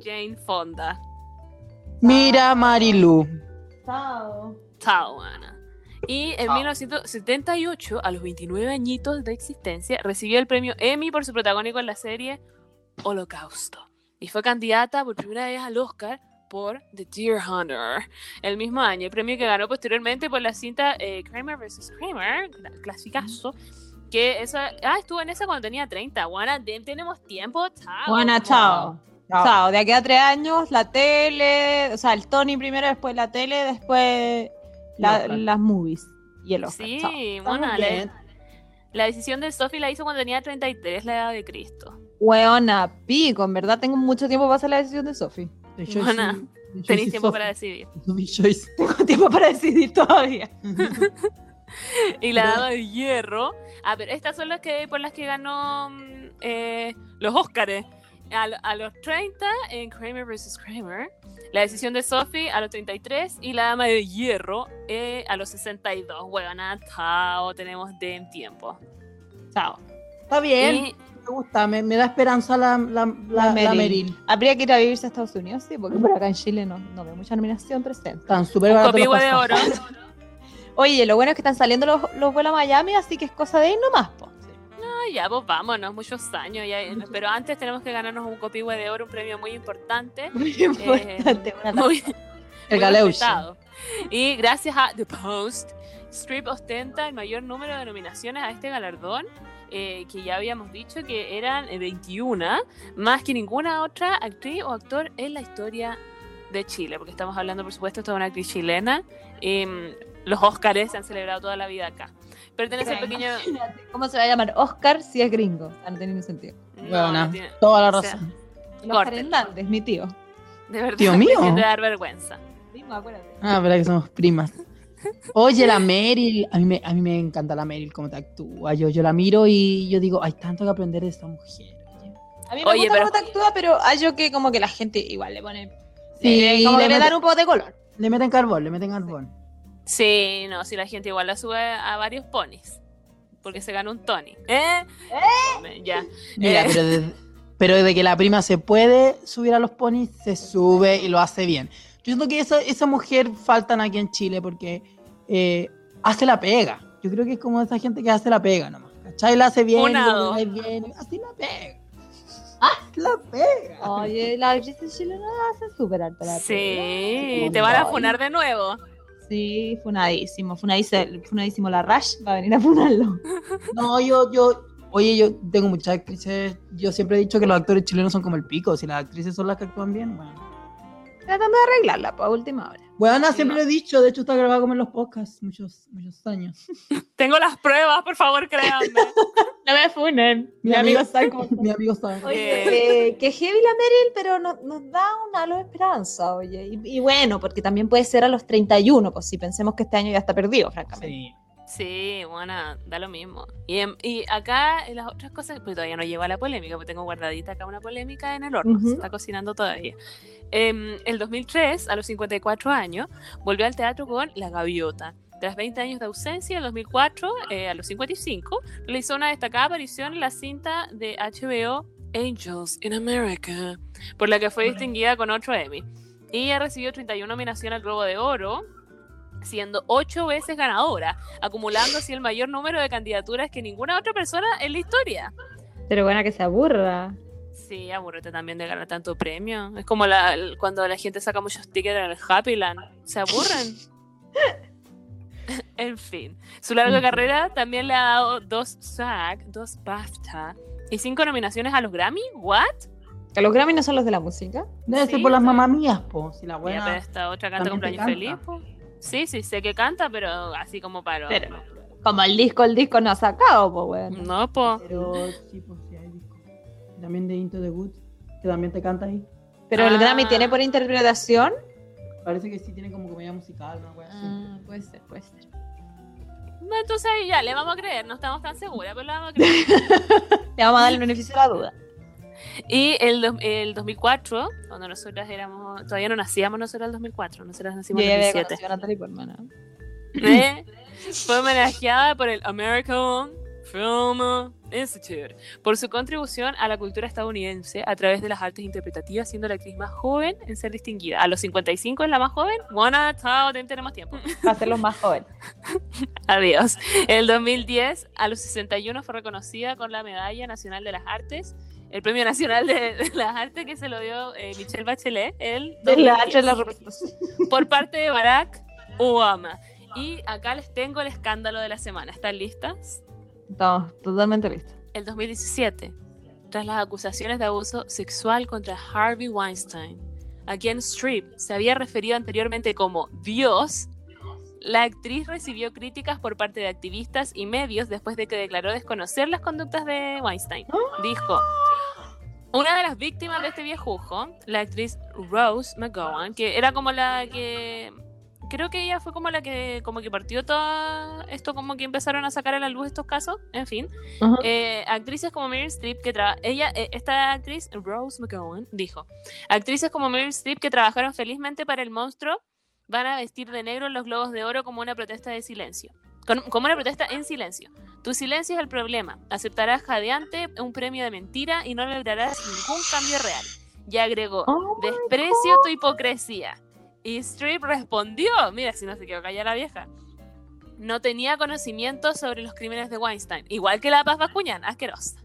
Jane Fonda. Mira, Marilu. Chao. Chao, Ana. Y en Chao. 1978, a los 29 añitos de existencia, recibió el premio Emmy por su protagónico en la serie Holocausto. Y fue candidata por primera vez al Oscar por The Deer Hunter el mismo año, el premio que ganó posteriormente por la cinta eh, Kramer vs. Kramer, cla- clasicazo, que esa, ah, estuvo en esa cuando tenía 30. Juana, ten- tenemos tiempo, chao. Chao. Chao. De aquí a tres años, la tele, o sea, el Tony primero, después la tele, después la- las movies y el Oscar. Sí, bien. la, la decisión de Sophie la hizo cuando tenía 33, la edad de Cristo. Weona, pico, en verdad tengo mucho tiempo para hacer la decisión de Sophie. Joyce Tenéis tiempo Sophie. para decidir. Tengo tiempo para decidir todavía. Y la dama de hierro. Ah, pero estas son las que por las que ganó mm, eh, los Óscares. A, lo- a los 30 en Kramer vs. Kramer. La decisión de Sophie a los 33 y la dama de hierro eh, a los 62. Huevona, chao, tenemos de tiempo. Chao. Está bien, Y me gusta, me, me da esperanza la, la, la, la Meryl. Meryl. Habría que ir a vivirse a Estados Unidos, sí, porque por acá en Chile no, no veo mucha nominación presente. Están súper de oro. Oye, lo bueno es que están saliendo los, los vuelos a Miami, así que es cosa de ir nomás, po. Ah, ya, pues vámonos, muchos años. ya- pero antes tenemos que ganarnos un copihue de oro, un premio muy importante. Muy importante. una Muy, El muy. Y gracias a The Post, Strip ostenta el mayor número de nominaciones a este galardón, eh, que ya habíamos dicho que eran eh, 21, más que ninguna otra actriz o actor en la historia de Chile, porque estamos hablando, por supuesto, de una actriz chilena. y, mm, los Óscares se han celebrado toda la vida acá. Pertenece al pequeño... ¿Cómo se va a llamar Oscar si es gringo? O sea, no tiene ningún sentido. No, Buena, no tiene- toda la o sea, razón. Oscar Corten. Hernández, mi tío. De verdad, Tío mío. siente dar vergüenza. Primo, acuérdate. Ah, verdad que somos primas. Oye, la Meryl, a mí me, a mí me encanta la Meryl, cómo te actúa. Yo, yo la miro y yo digo, hay tanto que aprender de esta mujer. oye. A mí me Oye, gusta pero- cómo te actúa, pero hay yo que como que la gente igual le pone... Sí, le- como le le mete- dan un poco de color. Le meten carbón, le meten carbón. Sí, no, si la gente igual la sube a varios ponis. Porque se gana un Tony. ¿Eh? Ya. Mira, Eh. pero, de, pero de que la prima se puede subir a los ponis, se sube y lo hace bien. Yo siento que esa, esa mujer faltan aquí en Chile porque eh, hace la pega. Yo creo que es como esa gente que hace la pega nomás. ¿Cachai? La hace bien, le va bien, hace la pega. Haz la pega. Oye, las actrices chilenas hacen súper alta la Sí, pega. te van a funar de nuevo. Sí, funadísimo, funadísimo, funadísimo la Rush va a venir a funarlo. No, yo, yo, oye, yo tengo muchas actrices. Yo siempre he dicho que los actores chilenos son como el pico. Si las actrices son las que actúan bien, bueno. Tratando de arreglarla, pues, a última hora. Bueno, siempre No. lo he dicho. De hecho, está grabado como en los podcasts muchos, muchos años. Tengo las pruebas, por favor, créanme. No me funen. Mi Mi amigo cómo Mi amigo sabe. Oye, eh, que heavy la Meryl, pero no- nos da un halo de esperanza, oye. Y, y bueno, porque también puede ser a los 31, pues si pensemos que este año ya está perdido, francamente. Sí. Sí, bueno, da lo mismo. Y, en- y acá, en las otras cosas, pues todavía no llego a la polémica, porque tengo guardadita acá una polémica en el horno, Ujú. se está cocinando todavía. En el 2003, a los 54 años, volvió al teatro con La Gaviota. Tras 20 años de ausencia, en 2004, eh, a los 55, realizó una destacada aparición en la cinta de HBO Angels in America, por la que fue distinguida con otro Emmy. Y ella recibió 31 nominaciones al Globo de Oro, siendo ocho veces ganadora, acumulando así el mayor número de candidaturas que ninguna otra persona en la historia. Pero buena que se aburra. Sí, aburrete también de ganar tanto premio. Es como la, cuando la gente saca muchos tickets en el Happy Land. Se aburren. en fin. Su larga carrera también le ha dado dos SAG, dos BAFTA y cinco nominaciones a los Grammy. ¿What? ¿Que los Grammy no son los de la música? Debe Sí, ser por las sí. mamás mías, po. Si la pero buena. esta otra canta cumpleaños feliz. po. Sí, sí, sé que canta, pero así como para. Pero- Como el disco, el disco no ha sacado, pues bueno. No, po. Pero sí, pues sí hay disco. También de Into the Woods, que también te canta ahí. Pero el Ah. Grammy tiene por interpretación. Parece que sí tiene como comedia musical, así. Ah, puede ser, puede ser. No, entonces ya, le vamos a creer. No estamos tan seguras, pero le vamos a creer. Le vamos a dar el beneficio de la duda. Y el, dos- el 2004, cuando nosotras éramos. Todavía no nacíamos nosotras el 2004, nosotras nacimos en el había 2007. conocido a Natalie Portman. ¿no? ¿eh? Fue homenajeada por el American Film Institute por su contribución a la cultura estadounidense a través de las artes interpretativas, siendo la actriz más joven en ser distinguida. A los 55 es la más joven. Bueno, chao, ten- tenemos tiempo. Va a ser los más jóvenes. Adiós. El 2010, a los 61, fue reconocida con la Medalla Nacional de las Artes, el Premio Nacional de, de las Artes que se lo dio eh, Michelle Bachelet el De la 2010, H en la por parte de Barack Obama. Y acá les tengo el escándalo de la semana. ¿Están listas? Estamos totalmente listos. El 2017, tras las acusaciones de abuso sexual contra Harvey Weinstein, a quien Streep se había referido anteriormente como Dios, la actriz recibió críticas por parte de activistas y medios después de que declaró desconocer las conductas de Weinstein. Dijo, una de las víctimas de este viejujo, la actriz Rose McGowan, que era como la que... Creo que ella fue como la que como que partió todo esto, como que empezaron a sacar a la luz estos casos, en fin. Eh, actrices como Meryl Streep que tra- ella eh, esta actriz Rose McGowan dijo actrices como Meryl Streep que trabajaron felizmente para el monstruo van a vestir de negro los globos de oro como una protesta de silencio. Como una protesta en silencio. Tu silencio es el problema. Aceptarás jadeante un premio de mentira y no lograrás ningún cambio real. Y agregó Oh desprecio tu hipocresía y Streep respondió mira si no se quedó callada la vieja no tenía conocimiento sobre los crímenes de Weinstein, igual que la Paz Bascuñán, asquerosa.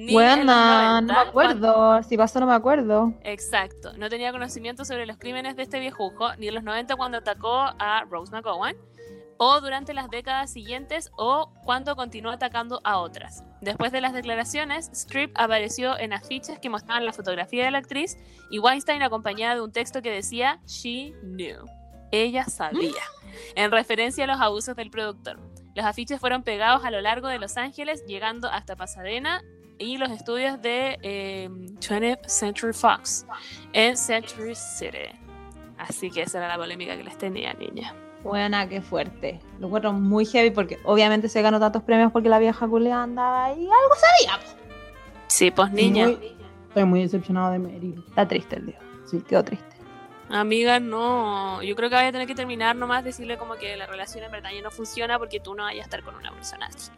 Ni Buena, no 90, me acuerdo. Si pasó, no me acuerdo. Exacto, no tenía conocimiento sobre los crímenes de este viejujo, ni en los 90 cuando atacó a Rose McGowan, o durante las décadas siguientes, o cuando continuó atacando a otras. Después de las declaraciones, Strip apareció en afiches que mostraban la fotografía de la actriz y Weinstein acompañada de un texto que decía She knew. Ella sabía, en referencia a los abusos del productor. Los afiches fueron pegados a lo largo de Los Ángeles, llegando hasta Pasadena y los estudios de eh, 20th Century Fox en Century City. Así que esa era la polémica que les tenía, niña. Buena, qué fuerte. Lo encuentro muy heavy porque obviamente se ganó tantos premios porque la vieja culea andaba ahí. Algo sabía. Sí, pues niña. Muy- estoy muy decepcionado de Meryl. Está triste el día. Sí. Quedó triste. Amiga, no. Yo creo que voy a tener que terminar nomás, decirle como que la relación en verdad ya no funciona porque tú no vayas a estar con una persona así.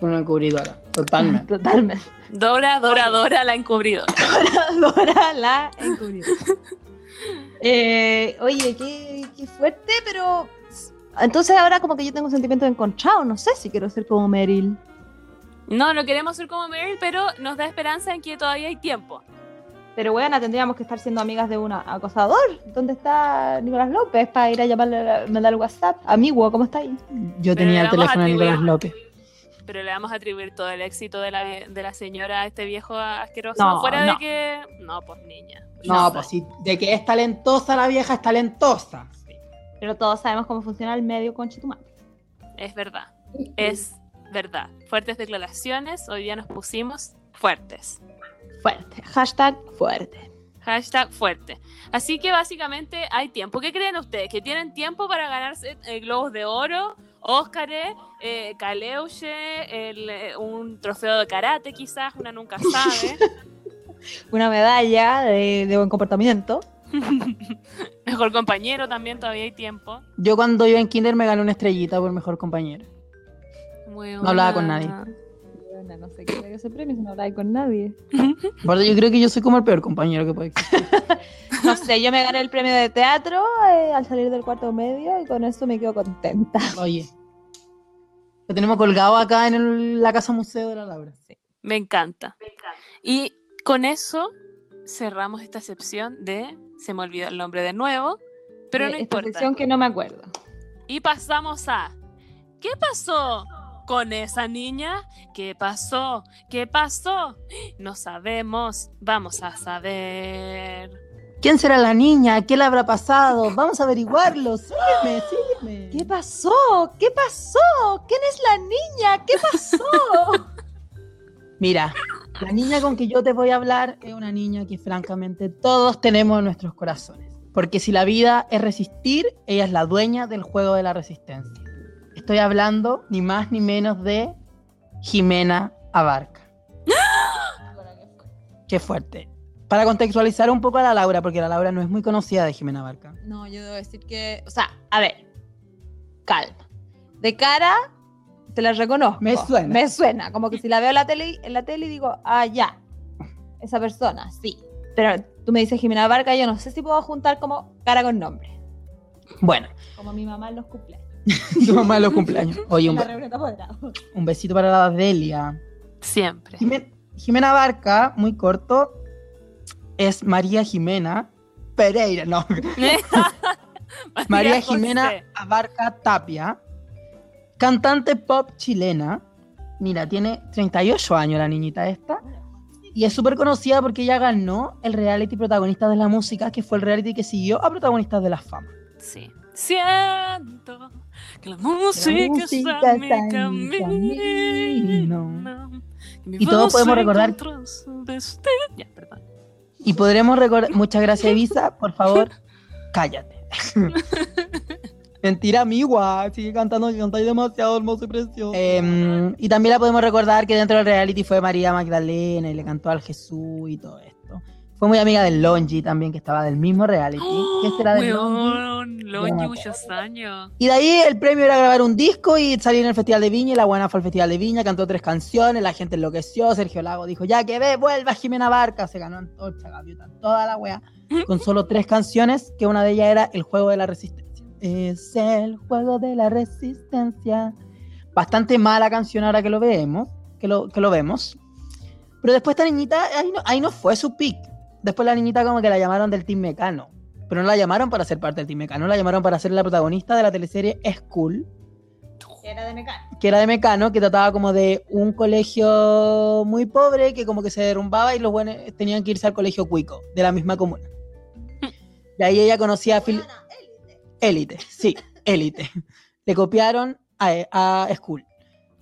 Con una cubridora. Totalmente. Totalmente. Dora, Dora, Dora, la encubridora. Dora la encubridora. Eh, oye, qué, qué fuerte, pero. Entonces ahora como que yo tengo sentimientos encontrados. No sé si quiero ser como Meryl. No, no queremos ser como Meryl, pero nos da esperanza en que todavía hay tiempo. Pero bueno, tendríamos que estar siendo amigas de un acosador. ¿Dónde está Nicolás López para ir a llamarle, mandarle WhatsApp? Amigo, ¿cómo está ahí? Yo Pero tenía el teléfono de Nicolás López. Pero le vamos a atribuir todo el éxito de la, de la señora a este viejo asqueroso. No, fuera no. de que. No, pues niña. No, pues sí, de que es talentosa la vieja, es talentosa. Pero todos sabemos cómo funciona el medio con Chitumán. Es verdad. Es verdad. Fuertes declaraciones. Hoy día nos pusimos fuertes. Fuerte. Hashtag fuerte. Hashtag fuerte. Así que básicamente hay tiempo. ¿Qué creen ustedes? ¿Que tienen tiempo para ganarse eh, globos de oro, Óscares, eh, Caleuche, el, eh, un trofeo de karate quizás? Una nunca sabe. Una medalla de, de buen comportamiento. Mejor compañero también, todavía hay tiempo. Yo cuando iba en kinder me gané una estrellita por mejor compañero. Muy No hablaba con buena. No sé qué era ese premio, si no hablaba con nadie. Aparte, yo creo que yo soy como el peor compañero que puede existir. No sé, yo me gané el premio de teatro eh, al salir del cuarto medio y con eso me quedo contenta. Oye. Lo tenemos colgado acá en el- la casa museo de la Laura. Me encanta. Y con eso cerramos esta sección de. Se me olvidó el nombre de nuevo, pero De no esta importa. sección que no me acuerdo. Y pasamos a. ¿Qué pasó con esa niña? ¿Qué pasó? ¿Qué pasó? No sabemos. Vamos a saber. ¿Quién será la niña? ¿Qué le habrá pasado? Vamos a averiguarlo. Sígueme, sígueme. ¿Qué pasó? ¿Qué pasó? ¿Quién es la niña? ¿Qué pasó? Mira, la niña con que yo te voy a hablar es una niña que francamente todos tenemos en nuestros corazones. Porque si la vida es resistir, ella es la dueña del juego de la resistencia. Estoy hablando ni más ni menos de Jimena Abarca. Qué fuerte. Para contextualizar un poco a la Laura, porque la Laura no es muy conocida de Jimena Abarca. No, yo debo decir que. O sea, a ver. Calma. De cara, te la reconozco. Me suena. Me suena. Como que si la veo en la tele, en la tele y digo, ah, ya. Esa persona, sí. Pero tú me dices Jimena Barca, yo no sé si puedo juntar como cara con nombre. Bueno, Como mi mamá en los cumpleaños. tu mamá los cumpleaños. Oye, un, besito para la Delia. Siempre. Jimen- Jimena Barca, muy corto, es María Jimena Pereira, no, María Jimena José. Abarca Tapia, cantante pop chilena. Mira, tiene 38 años la niñita esta. Y es súper conocida porque ella ganó el reality protagonista de la música, que fue el reality que siguió a protagonistas de la fama. Sí. Siento que la música, música está en mi está en mi camino. camino. que mi Y todos podemos recordar-. Ya, perdón. Y podremos recordar. Muchas gracias, Evisa. Por favor, cállate. Mentira, amigua. Sigue cantando, cantáis demasiado hermoso y precioso. Em, y también la podemos recordar que dentro del reality fue María Magdalena y le cantó al Jesús y todo esto. Fue muy amiga del Longi también, que estaba del mismo reality. que este era del me muchos años. Y de ahí el premio era grabar un disco y salir en el Festival de Viña. Y la buena fue al Festival de Viña, cantó tres canciones, la gente enloqueció. Sergio Lago dijo: Ya que ve, vuelva Jimena Barca. Se ganó Antorcha, Gaviota, toda la wea. Con solo tres canciones, que una de ellas era El juego de la resistencia. Es el juego de la resistencia. Bastante mala canción ahora que lo vemos. Que lo, que lo vemos. Pero después esta niñita, ahí no, ahí no fue su pick. Después la niñita como que la llamaron del Team Mecano. Pero no la llamaron para ser parte del Team Mecano, la llamaron para ser la protagonista de la teleserie School, Era de mecánica. que era de Mecano, que trataba como de un colegio muy pobre que como que se derrumbaba y los buenos tenían que irse al colegio Cuico, de la misma comuna. Y ahí ella conocía a Phil... Élite, sí, élite. Le copiaron a, a School.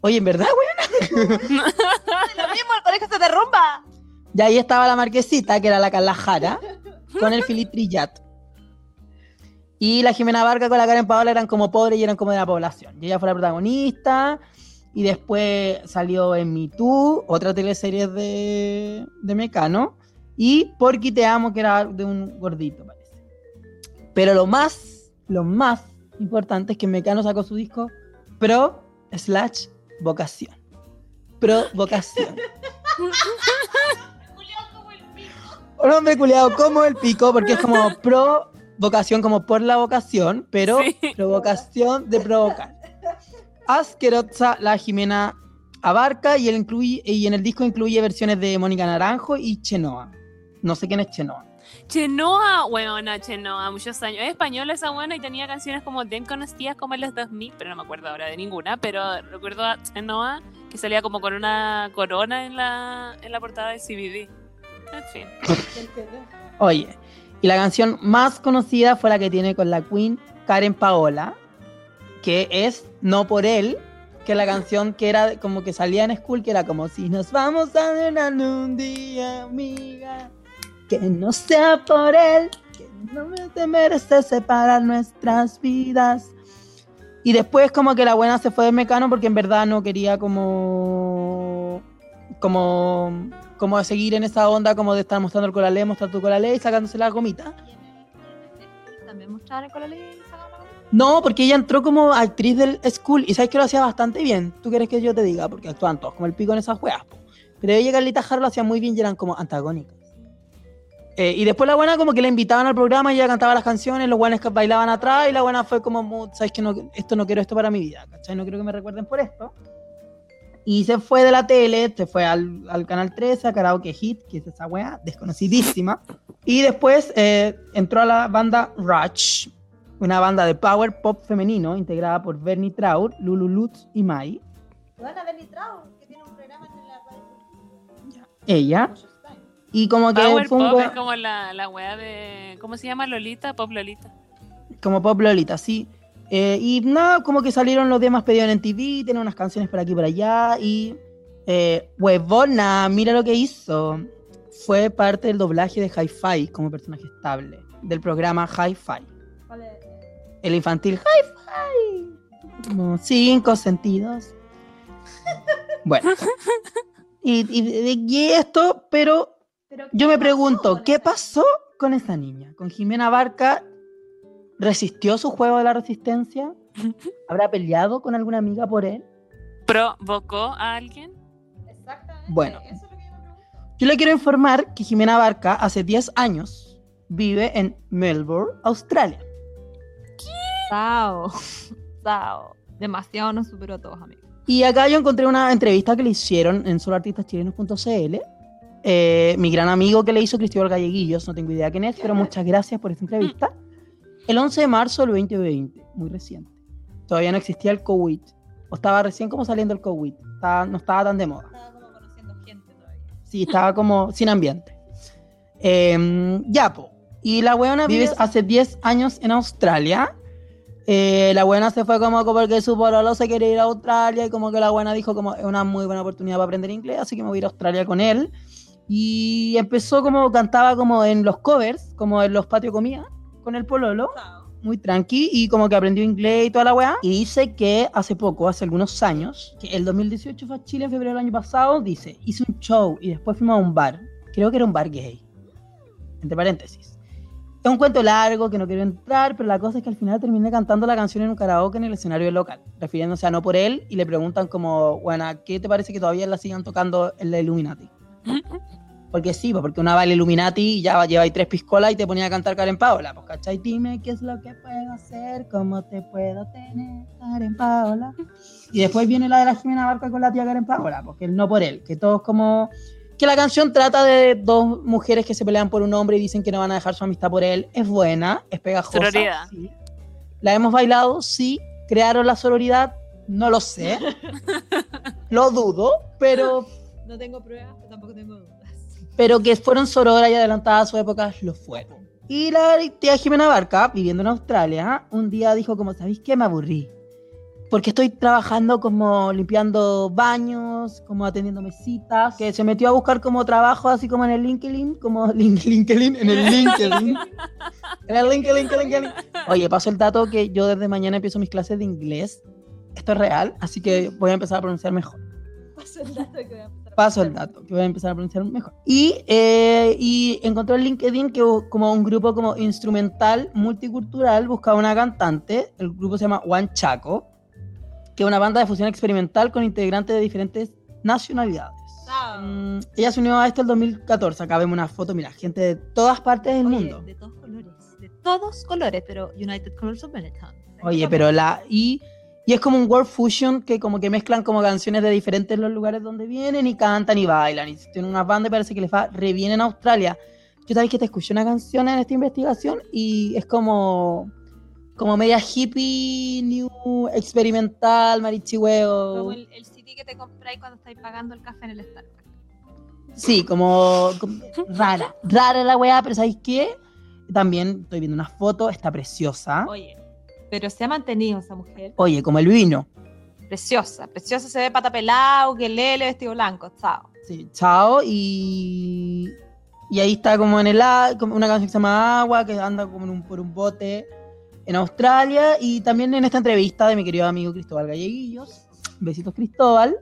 Oye, en verdad, güey. Lo mismo, el colegio se derrumba. Y ahí estaba la marquesita, que era la Carla con el Philip Trillat. Y la Jimena Barca con la Karen Paola eran como pobres y eran como de la población. Y ella fue la protagonista. Y después salió en Me Too, otra teleserie de, de Mecano. Y Porky Te Amo, que era de un gordito, parece. Pero lo más, lo más importante es que Mecano sacó su disco Pro slash Vocación. Pro Vocación. Un hombre culiado como el pico, porque es como pro vocación, como por la vocación, pero Sí. provocación de provocar. Asquerosa la Jimena Abarca y, él incluye, y en el disco incluye versiones de Mónica Naranjo y Chenoa. No sé quién es Chenoa. Chenoa, weona, Chenoa, muchos años. Es española esa buena y tenía canciones como bien conocidas como en los 2000, pero no me acuerdo ahora de ninguna. Pero recuerdo a Chenoa que salía como con una corona en la, en la portada de CBD. Oye, y la canción más conocida fue la que tiene con la Queen Karen Paola, que es No por él, que la canción que era como que salía en school, que era como si nos vamos a en un día, amiga, que no sea por él, que no me te merece separar nuestras vidas. Y después como que la buena se fue de Mecano porque en verdad no quería como como como seguir en esa onda como de estar mostrando el colalé, mostrar tu colalé y sacándose la gomita. También mostraron el colalé y sacaron la gomita. No, porque ella entró como actriz del school y sabes que lo hacía bastante bien. ¿Tú quieres que yo te diga? Porque actúan todos como el pico en esas weas. po. Pero ella y Carlita Jara lo hacían muy bien y eran como antagónicas. Eh, y después la buena como que la invitaban al programa y ella cantaba las canciones, los buenos bailaban atrás y la buena fue como, ¿sabes que no, esto no quiero esto para mi vida? ¿Cachai? No quiero que me recuerden por esto. Y se fue de la tele, se fue al, al canal 13, a Karaoke Hit, que es esa wea desconocidísima. Y después eh, entró a la banda Rush, una banda de power pop femenino integrada por Bernie Traur, Lulu Lutz y Mai. Van a ver que tiene un programa en la radio. Ella. Y como que Power fue un Pop es como la, la wea de. ¿Cómo se llama? Lolita, Pop Lolita. como pop Lolita, sí. Eh, y nada, como que salieron los demás pedidos en TV, tiene unas canciones por aquí y por allá. Y eh, huevona, mira lo que hizo. Fue parte del doblaje de Hi-Fi como personaje estable del programa Hi-Fi. El infantil Hi-Fi. Como cinco sentidos. Bueno. Y, y- y esto, pero yo me pregunto, ¿qué pasó con esa niña? ¿Con Jimena Barca? ¿Resistió su juego de la resistencia? ¿Habrá peleado con alguna amiga por él? ¿Provocó a alguien? Exactamente. Bueno. Eso es lo que yo me pregunto. Yo le quiero informar que Jimena Barca hace 10 años vive en Melbourne, Australia. Sao. Sao. Demasiado nos superó a todos, amigos. Y acá yo encontré una entrevista que le hicieron en soloartistaschilenos.cl. Eh, mi gran amigo que le hizo Cristóbal Galleguillos, no tengo idea quién es, pero muchas gracias por esta entrevista. El 11 de marzo del 2020, muy reciente. Todavía no existía el COVID. O estaba recién como saliendo el COVID. Estaba- no estaba tan de moda. Estaba como conociendo gente todavía. Sí, estaba como sin ambiente. Eh, ya, po. Y la weona vive hace 10 años en Australia. Eh, la buena se fue como porque su pololo se quería ir a Australia y como que la buena dijo como es una muy buena oportunidad para aprender inglés, así que me voy a ir a Australia con él. Y empezó como cantaba como en los covers, como en los patios comía con el pololo, muy tranqui y como que aprendió inglés y toda la weá. Y dice que hace poco, hace algunos años, que el 2018 fue a Chile en febrero del año pasado, dice, hice un show y después fuimos a un bar. Creo que era un bar gay. Entre paréntesis. Es un cuento largo que no quiero entrar, pero la cosa es que al final terminé cantando la canción en un karaoke en el escenario local, refiriéndose a no por él, y le preguntan como, bueno, ¿qué te parece que todavía la sigan tocando en la Illuminati? Porque sí, porque una va al Illuminati y ya lleva ahí tres piscolas y te ponía a cantar Karen Paola, pues, ¿cachai? Dime qué es lo que puedo hacer, cómo te puedo tener, Karen Paola. Y después viene la de la Jimena Barca con la tía Karen Paola, porque el no por él, que todos como... Que la canción trata de dos mujeres que se pelean por un hombre y dicen que no van a dejar su amistad por él. Es buena, es pegajosa. Sí. La hemos bailado, sí. Crearon la sororidad, no lo sé. lo dudo, pero, No tengo pruebas, pero tampoco tengo dudas. Pero que fueron sororas y adelantadas a su época, lo fueron. Y la tía Jimena Barca, viviendo en Australia, un día dijo como, ¿sabéis qué? Me aburrí. Porque estoy trabajando como limpiando baños, como atendiendo mesitas, que se metió a buscar como trabajo así como en el LinkedIn, como lin- LinkedIn, en el LinkedIn. en el LinkedIn, LinkedIn. Oye, paso el dato que yo desde mañana empiezo mis clases de inglés. Esto es real, así que voy a empezar a pronunciar mejor. Paso el dato que voy a Paso el dato, que voy a empezar a pronunciar mejor. Y, eh, y encontré en LinkedIn que como un grupo como instrumental multicultural buscaba una cantante. El grupo se llama One Chaco, que es una banda de fusión experimental con integrantes de diferentes nacionalidades. Chao. Mm, ella se unió a esto el 2014. Acá vemos una foto, mira, gente de todas partes del Oye, mundo. De todos colores. De todos colores, pero United Colors of Benetton. Oye, pero la. Y, y es como un World Fusion que como que mezclan como canciones de diferentes los lugares donde vienen y cantan y bailan. Y tienen una banda y parece que les va re bien en Australia. Yo sabéis que te escuché una canción en esta investigación y es como. Como media hippie, new, experimental, marichihueo. Como el, el CD que te compráis cuando estáis pagando el café en el Starbucks. Sí, como, como rara. Rara la weá, pero ¿sabéis qué? También estoy viendo una foto, está preciosa. Oye, pero se ha mantenido esa mujer. Oye, como el vino. Preciosa, preciosa. Se ve pata pelado, que lele, vestido blanco. Chao. Sí, chao. Y, y ahí está como en el como una canción que se llama Agua, que anda como en un- por un bote en Australia. Y también en esta entrevista de mi querido amigo Cristóbal Galleguillos. Besitos, Cristóbal.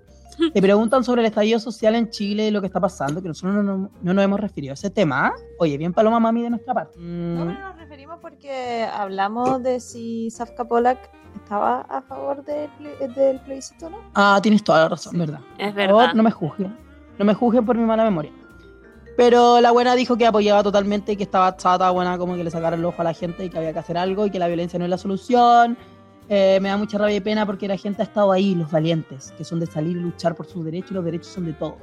Te preguntan sobre el estallido social en Chile y lo que está pasando, que nosotros no, no- no nos hemos referido a ese tema. Oye, bien paloma mami de nuestra parte. No, Mm, pero nos referimos porque hablamos de si Safka Polak estaba a favor del, del plebiscito no. Ah, tienes toda la razón, ¿verdad? Es Por favor, verdad. no me juzguen. No me juzguen por mi mala memoria. Pero la buena dijo que apoyaba totalmente y que estaba chata, buena, como que le sacara el ojo a la gente y que había que hacer algo y que la violencia no es la solución. Eh, me da mucha rabia y pena porque la gente ha estado ahí, los valientes, que son de salir y luchar por sus derechos y los derechos son de todos.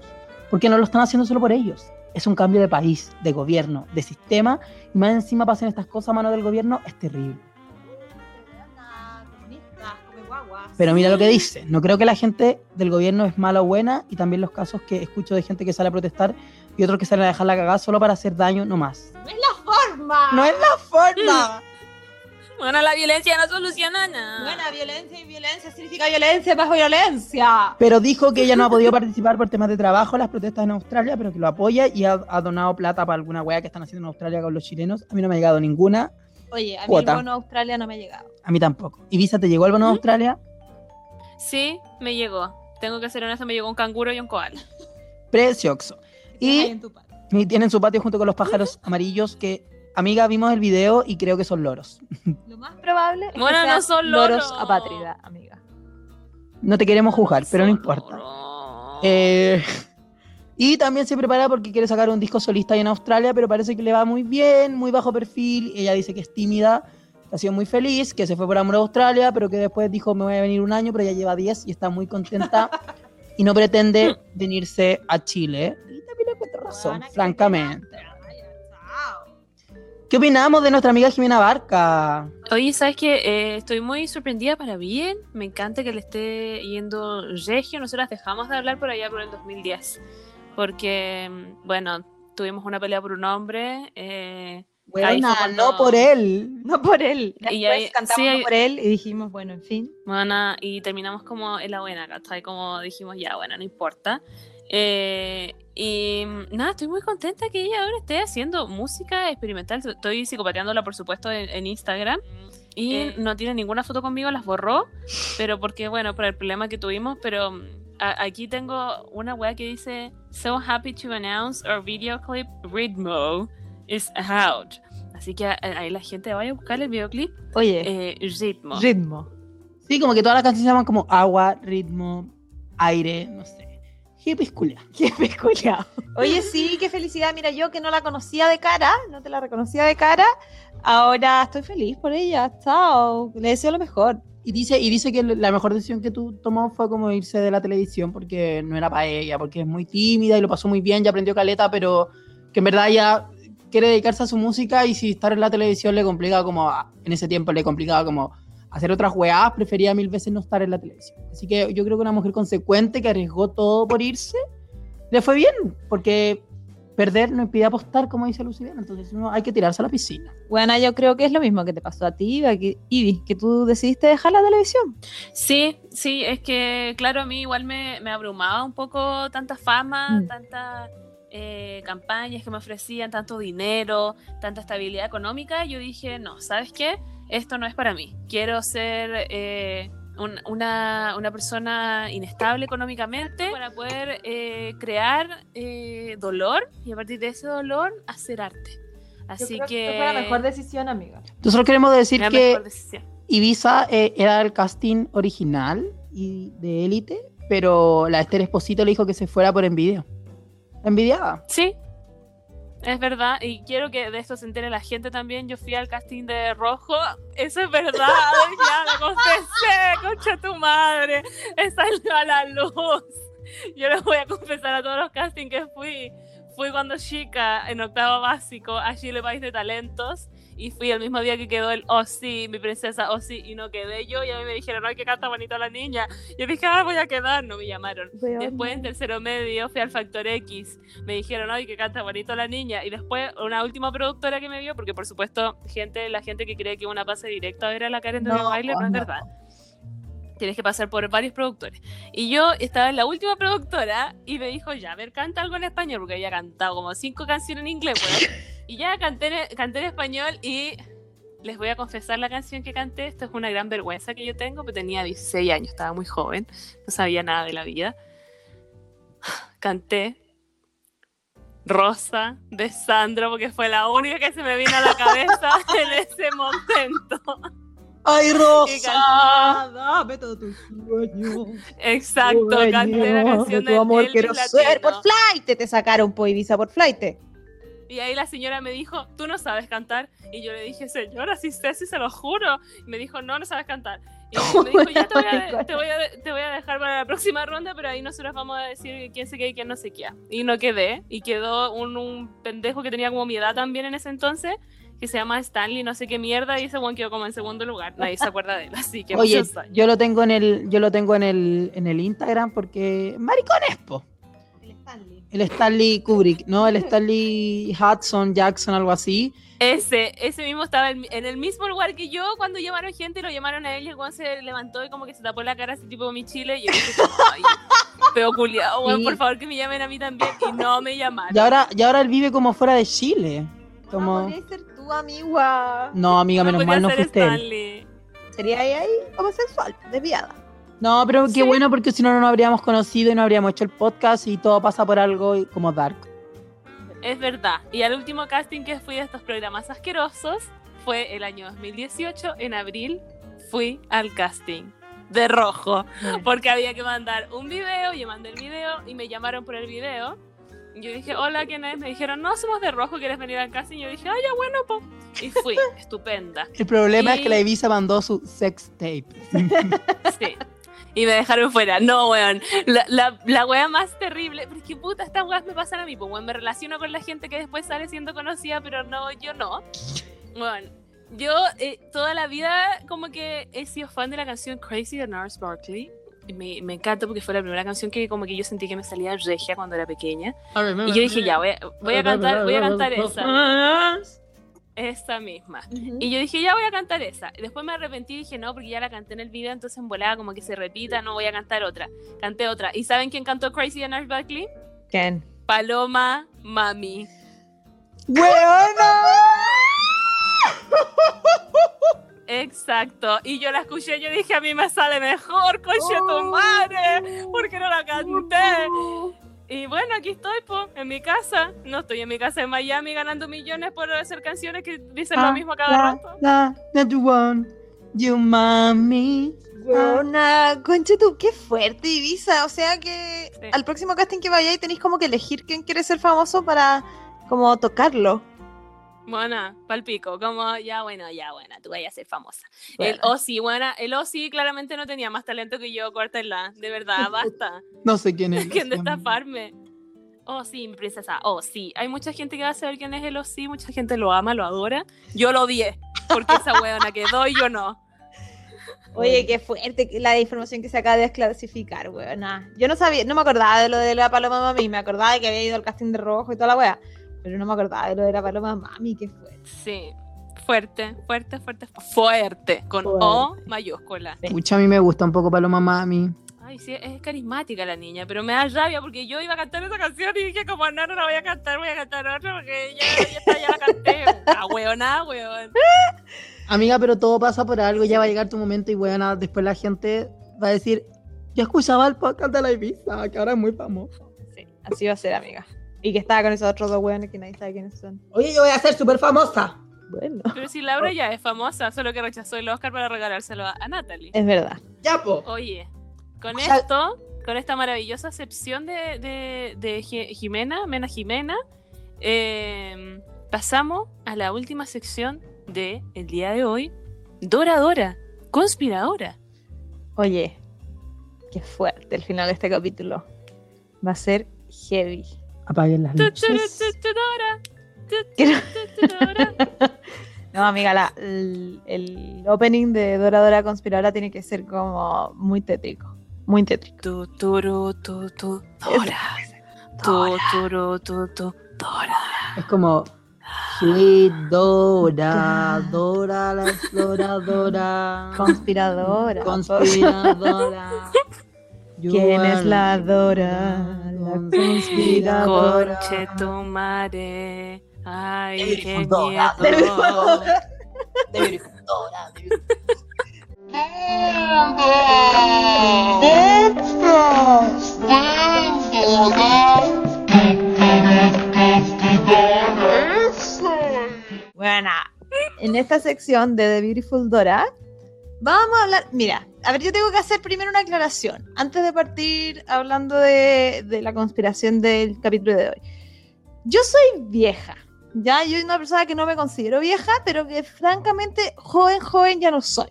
Porque no lo están haciendo solo por ellos. Es un cambio de país, de gobierno, de sistema y más encima pasan estas cosas a mano del gobierno, es terrible. Pero mira lo que dice. No creo que la gente del gobierno es mala o buena y también los casos que escucho de gente que sale a protestar y otros que salen a dejar la cagada solo para hacer daño, no más. ¡Forma! No es la forma. Bueno, la violencia no soluciona nada. Buena violencia y violencia significa violencia más violencia. Pero dijo que ella no ha podido participar por temas de trabajo en las protestas en Australia, pero que lo apoya y ha, ha donado plata para alguna wea que están haciendo en Australia con los chilenos. A mí no me ha llegado ninguna, Oye, a mí Cuota. el bono Australia no me ha llegado. a mí tampoco. Ibiza, ¿te llegó el bono de Australia? Sí, me llegó. Tengo que ser honesta, me llegó un canguro y un koala. Precioso. Y, en tu patio. y tienen su patio junto con los pájaros amarillos que, amiga, vimos el video y creo que son loros. Lo más probable es Bueno, que no sean son loros loros. apátrida, amiga. No te queremos juzgar, pero no importa. Eh, y también se prepara porque quiere sacar un disco solista ahí en Australia, pero parece que le va muy bien, muy bajo perfil. Ella dice que es tímida, que ha sido muy feliz, que se fue por amor a Australia, pero que después dijo me voy a venir un año, pero ya lleva 10 y está muy contenta y no pretende venirse a Chile. Y también le encuentro razón, francamente. ¿Qué opinamos de nuestra amiga Jimena Barca? Oye, ¿sabes qué? estoy muy sorprendida para bien. Me encanta que le esté yendo regio. Nosotras dejamos de hablar por allá por el 2010. Porque, mm, bueno, tuvimos una pelea por un hombre. eh, fue cuando- no por él. No por él. Después Y ahí- cantamos sí, no por él y dijimos, bueno, en fin. Bueno, y terminamos como en la buena, ¿cachai? Como dijimos, ya, bueno, no importa. Eh, y mm, nada, estoy muy contenta que ella ahora esté haciendo música experimental. Estoy psicopateándola, por supuesto, en, en Instagram. Y Eh. no tiene ninguna foto conmigo, las borró. Pero porque, bueno, por el problema que tuvimos. Pero mm, a- aquí tengo una wea que dice: So happy to announce our video clip Ritmo is out. Así que ahí la gente vaya a buscar el videoclip Oye, eh, Ritmo. ritmo. Sí, como que todas las canciones se llaman como agua, ritmo, aire, no sé. Hippies culia. Qué peculiar. Oye, sí, qué felicidad. Mira, yo que no la conocía de cara, no te la reconocía de cara, ahora estoy feliz por ella. Chao. Le deseo lo mejor. Y dice, y dice que la mejor decisión que tú tomó fue como irse de la televisión porque no era para ella, porque es muy tímida y lo pasó muy bien, ya aprendió caleta, pero que en verdad ya quiere dedicarse a su música y si estar en la televisión le complica como, en ese tiempo le complicaba como hacer otras weás, prefería mil veces no estar en la televisión. Así que yo creo que una mujer consecuente que arriesgó todo por irse, le fue bien, porque perder no impide apostar, como dice Lucía, entonces uno hay que tirarse a la piscina. Bueno, yo creo que es lo mismo que te pasó a ti, Ivy, que tú decidiste dejar la televisión. Sí, sí, es que claro, a mí igual me, me abrumaba un poco tanta fama, Mm. tantas eh, campañas que me ofrecían, tanto dinero, tanta estabilidad económica. Yo dije, no, ¿sabes qué? Esto no es para mí. Quiero ser eh, un- una, una persona inestable económicamente para poder eh, crear eh, dolor y a partir de ese dolor hacer arte. Así que... fue la mejor decisión, amiga. Nosotros queremos decir la que. Ibiza eh, era el casting original y de élite, pero la Esther Esposito le dijo que se fuera por envidia. La envidiaba. Sí, es verdad. Y quiero que de esto se entere la gente también. Yo fui al casting de Rojo. Eso es verdad. ya lo confesé, concha tu madre. Salió a la luz. Yo les voy a confesar a todos los castings que fui. Fui cuando chica, en octavo básico, a Chile País de Talentos. Y fui el mismo día que quedó el Ozzy, mi princesa Ozzy, y no quedé yo. Y a mí me dijeron, ay, que canta bonito la niña. Yo dije, ah, voy a quedar. No me llamaron. Después en tercero medio fui al Factor X. Me dijeron, ay, que canta bonito la niña. Y después una última productora que me vio, porque por supuesto, gente, la gente que cree que una pase directo a ver a la Karen de No, baile, no es no. verdad. Tienes que pasar por varios productores. Y yo estaba en la última productora y me dijo, ya, a ver, canta algo en español, porque había cantado como cinco canciones en inglés, weón. Y ya canté, en- canté en español y les voy a confesar la canción que canté. Esto es una gran vergüenza que yo tengo, pero tenía 16 años, estaba muy joven, no sabía nada de la vida. canté Rosa de Sandro porque fue la única que se me vino a la cabeza en ese momento. ¡Ay, Rosa! Dame todo tu sueño. Exacto, canté la canción tu del amor quiero ser por flight. Te sacaron por Ibiza por flight. Y ahí la señora me dijo, tú no sabes cantar. Y yo le dije, señora, sí sé, sí se lo juro. Y me dijo, no, no sabes cantar. Y me dijo, ya te voy, a, te, voy a, te voy a dejar para la próxima ronda, pero ahí nosotros vamos a decir quién se queda y quién no se queda. Y no quedé. Y quedó un, un pendejo que tenía como mi edad también en ese entonces, que se llama Stanley, no sé qué mierda, y ese one quedó como en segundo lugar. Nadie se acuerda de él, así que Oye, yo lo tengo en el, yo lo tengo en el, en el Instagram porque maricones, po. El Stanley. El Stanley Kubrick, ¿no? El Stanley Hudson, Jackson, algo así. Ese, ese mismo estaba en, en el mismo lugar que yo cuando llamaron gente, lo llamaron a él y el se levantó y como que se tapó la cara así tipo mi chile y yo dije ay, weón, Sí. por favor que me llamen a mí también y no me llamaron. Y ahora, y ahora él vive como fuera de Chile. Como... Podría ser tu amigua. No, amiga, menos mal no fuiste él. Stanley. Sería ahí, ahí homosexual, desviada. No, pero qué Sí. bueno porque si no, no nos habríamos conocido y no habríamos hecho el podcast y todo pasa por algo como Dark. Es verdad. Y al último casting que fui de estos programas asquerosos fue el año 2018, en abril, fui al casting de rojo. Porque había que mandar un video, yo mandé el video y me llamaron por el video. Yo dije, hola, ¿quién es? Me dijeron, no, somos de rojo, ¿quieres venir al casting? Y yo dije, ah, ya, bueno, po. Y fui, estupenda. El problema es que la Ibiza mandó su sex tape. Sí. Y me dejaron fuera. No, weón. La, la, la wea más terrible. Pero es que puta, estas weas me pasan a mí. Pues, weón, me relaciono con la gente que después sale siendo conocida, pero no, yo no. Bueno, yo eh, toda la vida como que he sido fan de la canción Crazy de Nars Barkley. Me, me encanta porque fue la primera canción que como que yo sentí que me salía regia cuando era pequeña. Y yo dije, ya, voy a, voy a cantar, voy a cantar esa. Esa misma. Y yo dije, ya voy a cantar esa. Y después me arrepentí y dije, no, porque ya la canté en el video, entonces en volada como que se repita, no voy a cantar otra. Canté otra. ¿Y saben quién cantó Crazy de Nars Barkley? ¿Quién? Paloma Mami. ¡Huevona! Exacto. Y yo la escuché y yo dije, a mí me sale mejor, coche tu madre, porque no la canté. Y bueno, aquí estoy, po, en mi casa. No estoy en mi casa en Miami ganando millones por hacer canciones que dicen lo mismo cada La, rato. la, that one, you mami. Buena, conche tú, qué fuerte Ibiza. O sea que Sí. al próximo casting que vayáis tenéis como que elegir quién quiere ser famoso para como tocarlo. Buena, palpico, como ya bueno, ya bueno, tú vayas a ser famosa. Buena. El Ozzy, buena, el Ozzy claramente no tenía más talento que yo, córtenla, de verdad, basta. No sé quién es. ¿Quién de estafarme? Oh, sí, mi princesa. Oh, sí. Hay mucha gente que va a saber quién es el Ozzy, mucha gente lo ama, lo adora. Yo lo odié, porque esa huevona quedó y yo no. Oye, qué fuerte que- la información que se acaba de desclasificar, weona. Yo no sabía, no me acordaba de lo de la Paloma Mami, me acordaba de que había ido al casting de rojo y toda la wea, pero no me acordaba de lo de la Paloma Mami, qué fuerte. Sí. Fuerte, fuerte, fuerte, fuerte. Con O mayúscula. Pucha, a mí me gusta un poco Paloma Mami. Ay, sí, es carismática la niña, pero me da rabia porque yo iba a cantar esa canción y dije, como no, no la voy a cantar, voy a cantar otra porque ya, ya está, ya la canté. Ah, weona, weón. Amiga, pero todo pasa por algo, ya va a llegar tu momento y bueno, después la gente va a decir, yo escuchaba el podcast de la Ibiza, que ahora es muy famoso. Sí, así va a ser, amiga. Y que estaba con esos otros dos weones que nadie sabe quiénes son. Oye, yo voy a ser súper famosa. Bueno, Pero si Laura ya es famosa, solo que rechazó el Oscar para regalárselo a, Natalie. es verdad. Ya, po. Oye, con O sea- esto, con esta maravillosa excepción de, de, de Ji- Jimena, Mena Jimena, eh, pasamos a la última sección de el día de hoy, Dora Dora, conspiradora. Oye, qué fuerte el final de este capítulo. Va a ser heavy. Apaguen las luces. No, amiga, la- el, el opening de Dora Dora Conspiradora tiene que ser como muy tétrico. Muy tétrico. Tu, turu, tu, tu, Dora. Tu, turu, tu, tu, Dora. Es como, Sweet Dora, Dora, la exploradora. Conspiradora. Conspiradora. ¿Quién es la Dora? La conspiradora. Conche tu. Ay, qué miedo. De Virgundora. De Virgundora. Buena. En esta sección de The Beautiful Dora vamos a hablar. Mira, a ver, yo tengo que hacer primero una aclaración antes de partir hablando de, la conspiración del capítulo de hoy. Yo soy vieja, ya, yo soy una persona que no me considero vieja, pero que francamente joven, joven ya no soy.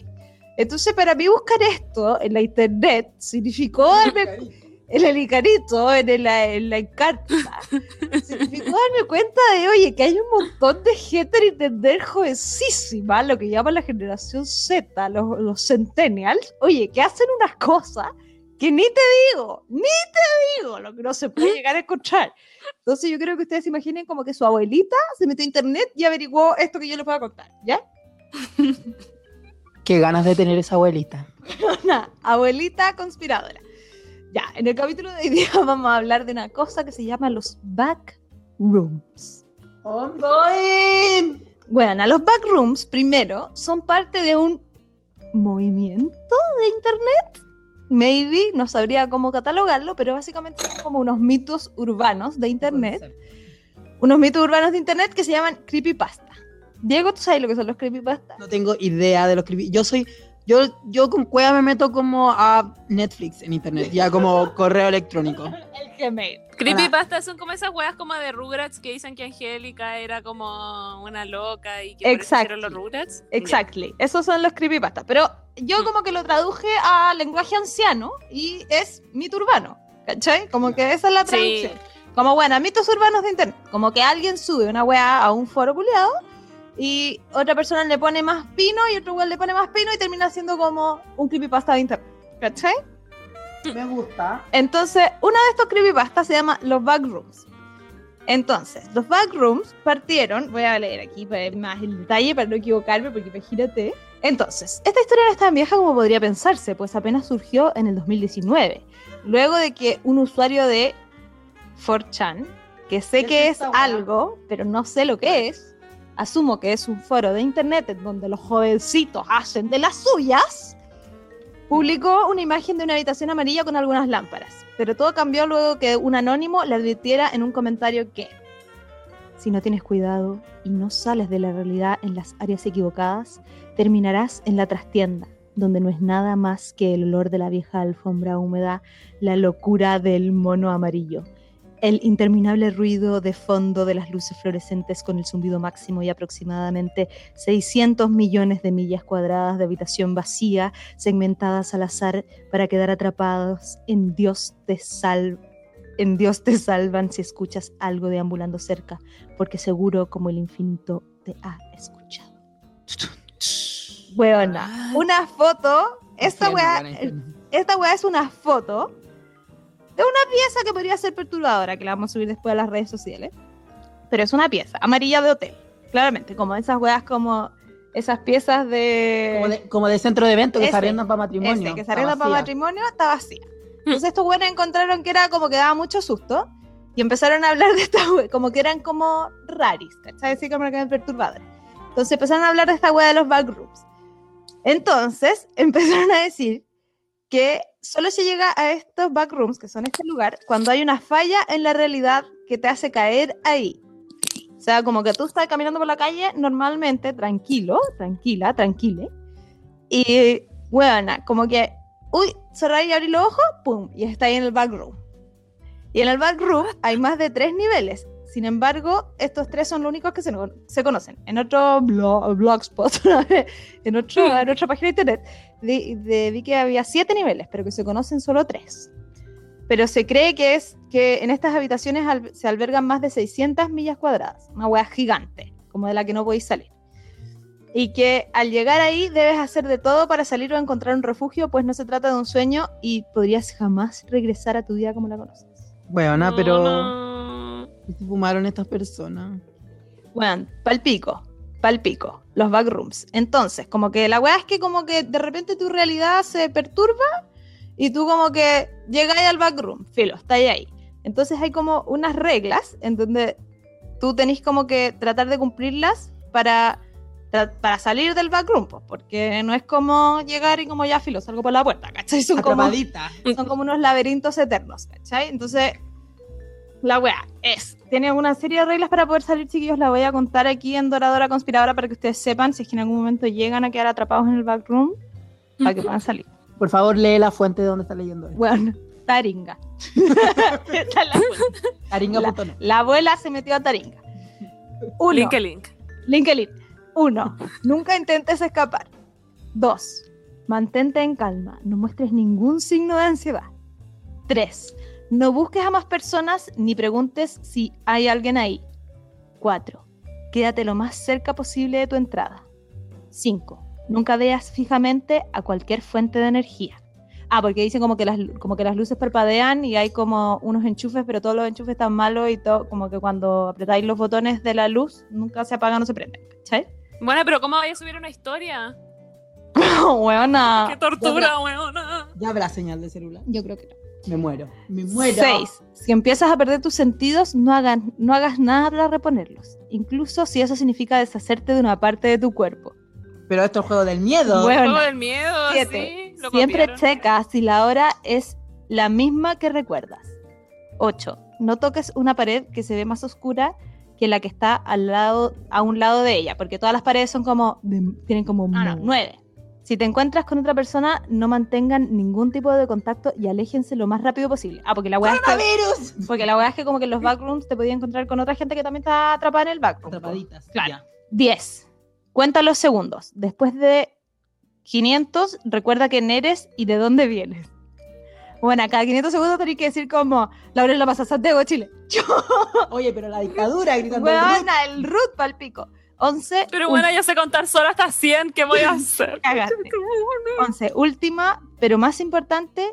Entonces, para mí buscar esto en la internet significó darme el Icarito, en, el- en la Encarta, significó darme cuenta de, oye, que hay un montón de gente en internet jovencísima, lo que llaman la generación Z, los, los centennials, oye, que hacen unas cosas que ni te digo, ni te digo, lo que no se puede llegar a encontrar. Entonces yo creo que ustedes se imaginen como que su abuelita se metió a internet y averiguó esto que yo les voy a contar, ¿ya? Qué ganas de tener esa abuelita. Una abuelita conspiradora. Ya, en el capítulo de hoy día vamos a hablar de una cosa que se llama los backrooms. Bueno, los backrooms, primero, son parte de un movimiento de internet. Maybe, no sabría cómo catalogarlo, pero básicamente son como unos mitos urbanos de internet. Unos mitos urbanos de internet que se llaman creepypasta. Diego, ¿tú sabes lo que son los creepypasta? No tengo idea de los creepy. Yo soy. Yo, yo con Cueva me meto como a Netflix en internet, ya como correo electrónico. El Gmail. Creepypasta son como esas weas como de Rugrats que dicen que Angélica era como una loca y que hicieron los Rugrats. Exactly. Esos son los creepypasta. Pero yo Mm. como que lo traduje a lenguaje anciano y es mito urbano. ¿Cachai? Como que esa es la Sí. traducción. Como bueno, mitos urbanos de internet. Como que alguien sube una weá a un foro culiado y otra persona le pone más pino y otro weón le pone más pino y termina siendo como un creepypasta de internet. ¿Cachai? Me gusta. Entonces, uno de estos creepypastas se llama los backrooms. Entonces, los backrooms partieron, voy a leer aquí para ver más el detalle para no equivocarme, porque imagínate. Entonces, esta historia no es tan vieja como podría pensarse, pues apenas surgió en el 2019, luego de que un usuario de 4chan, que sé ¿Qué que es algo, pero no sé lo que es, asumo que es un foro de internet donde los jovencitos hacen de las suyas, publicó una imagen de una habitación amarilla con algunas lámparas. Pero todo cambió luego que un anónimo le advirtiera en un comentario que, si no tienes cuidado y no sales de la realidad en las áreas equivocadas, terminarás en la trastienda, donde no es nada más que el olor de la vieja alfombra húmeda, la locura del mono amarillo, el interminable ruido de fondo de las luces fluorescentes con el zumbido máximo y aproximadamente 600 millones de millas cuadradas de habitación vacía segmentadas al azar para quedar atrapados en Dios te sal en Dios te salvan si escuchas algo deambulando cerca, porque seguro como el infinito te ha escuchado. Weona, una foto, esta weá, esta weá es una foto de una pieza que podría ser perturbadora, que la vamos a subir después a las redes sociales. Pero es una pieza, amarilla de hotel, claramente, como esas weas como esas piezas de... Como de, como de centro de evento que Ese, se arriendan para matrimonio. Ese, que se Está arregla para matrimonio, está vacía. Entonces estos buenos encontraron que era como que daba mucho susto y empezaron a hablar de esta wea, como que eran como raris, ¿cachai? Así como que eran perturbadoras. Entonces empezaron a hablar de esta wea de los backrooms. Entonces empezaron a decir que solo se llega a estos backrooms, que son este lugar, cuando hay una falla en la realidad que te hace caer ahí. O sea, como que tú estás caminando por la calle normalmente, tranquilo, tranquila, tranquile. Y, bueno, como que, uy, cerrar y abrir los ojos, pum, y está ahí en el backroom. Y en el backroom hay más de tres niveles. Sin embargo, estos tres son los únicos que se, se conocen. En otro blog, blogspot, en, otro, en otra página de internet, de- vi que había siete niveles, pero que se conocen solo tres. Pero se cree que es que en estas habitaciones al- se albergan más de 600 millas cuadradas, una hueá gigante, como de la que no podéis salir. Y que al llegar ahí debes hacer de todo para salir o encontrar un refugio, pues no se trata de un sueño y podrías jamás regresar a tu vida como la conoces. Bueno, No, pero. no. ¿qué se fumaron estas personas? Bueno, palpico, palpico, los backrooms. Entonces, como que la weá es que como que de repente tu realidad se perturba y tú como que llegas al backroom, filo, está ahí. Entonces hay como unas reglas en donde tú tenés como que tratar de cumplirlas para, para salir del backroom, pues, porque no es como llegar y como ya filo, salgo por la puerta, ¿cachai? Son como, son como unos laberintos eternos, ¿cachai? Entonces, La wea es, tiene una serie de reglas para poder salir, chiquillos. La voy a contar aquí en Doradora Conspiradora para que ustedes sepan si es que en algún momento llegan a quedar atrapados en el backroom para que puedan salir. Por favor, lee la fuente de donde está leyendo. esto. Bueno, Taringa. Esta es la. Taringa.net. La abuela se metió a Taringa. Uno. Link a link. LinkedIn. Uno, nunca intentes escapar. Dos, mantente en calma. No muestres ningún signo de ansiedad. Tres, no busques a más personas ni preguntes si hay alguien ahí. Cuatro, quédate lo más cerca posible de tu entrada. Cinco, nunca veas fijamente a cualquier fuente de energía. Ah, porque dicen como que las, como que las luces parpadean y hay como unos enchufes, pero todos los enchufes están malos y todo, como que cuando apretáis los botones de la luz, nunca se apagan o se prenden. ¿Cachai? Bueno, pero ¿cómo vaya a subir una historia? Weona. ¡Qué tortura, weona! ¿Ya habrá señal de celular? Yo creo que no. Me muero. Me muero. Seis. Si empiezas a perder tus sentidos, no, hagan, no hagas nada para reponerlos. Incluso si eso significa deshacerte de una parte de tu cuerpo. Pero esto es juego del miedo. Bueno, Juego del miedo, Siete. sí. lo Siempre copiaron. checa si la hora es la misma que recuerdas. 8. No toques una pared que se ve más oscura que la que está al lado, a un lado de ella, porque todas las paredes son como, de- tienen como Ah, no. 9. Si te encuentras con otra persona, no mantengan ningún tipo de contacto y aléjense lo más rápido posible. Ah, porque la weá es que, porque la weá es que como que en los backrooms te podías encontrar con otra gente que también está atrapada en el backroom. Atrapaditas. Claro. Ya. 10. Cuenta los segundos. Después de 500, recuerda quién eres y de dónde vienes. Bueno, cada 500 segundos tenés que decir como Laura la pasa Santiago, Chile. Oye, pero la dictadura gritando. el root. El root pa'l pico. 11. Pero bueno, yo sé contar solo hasta 100. ¿Qué voy a hacer? Cagaste. 11. Última, pero más importante,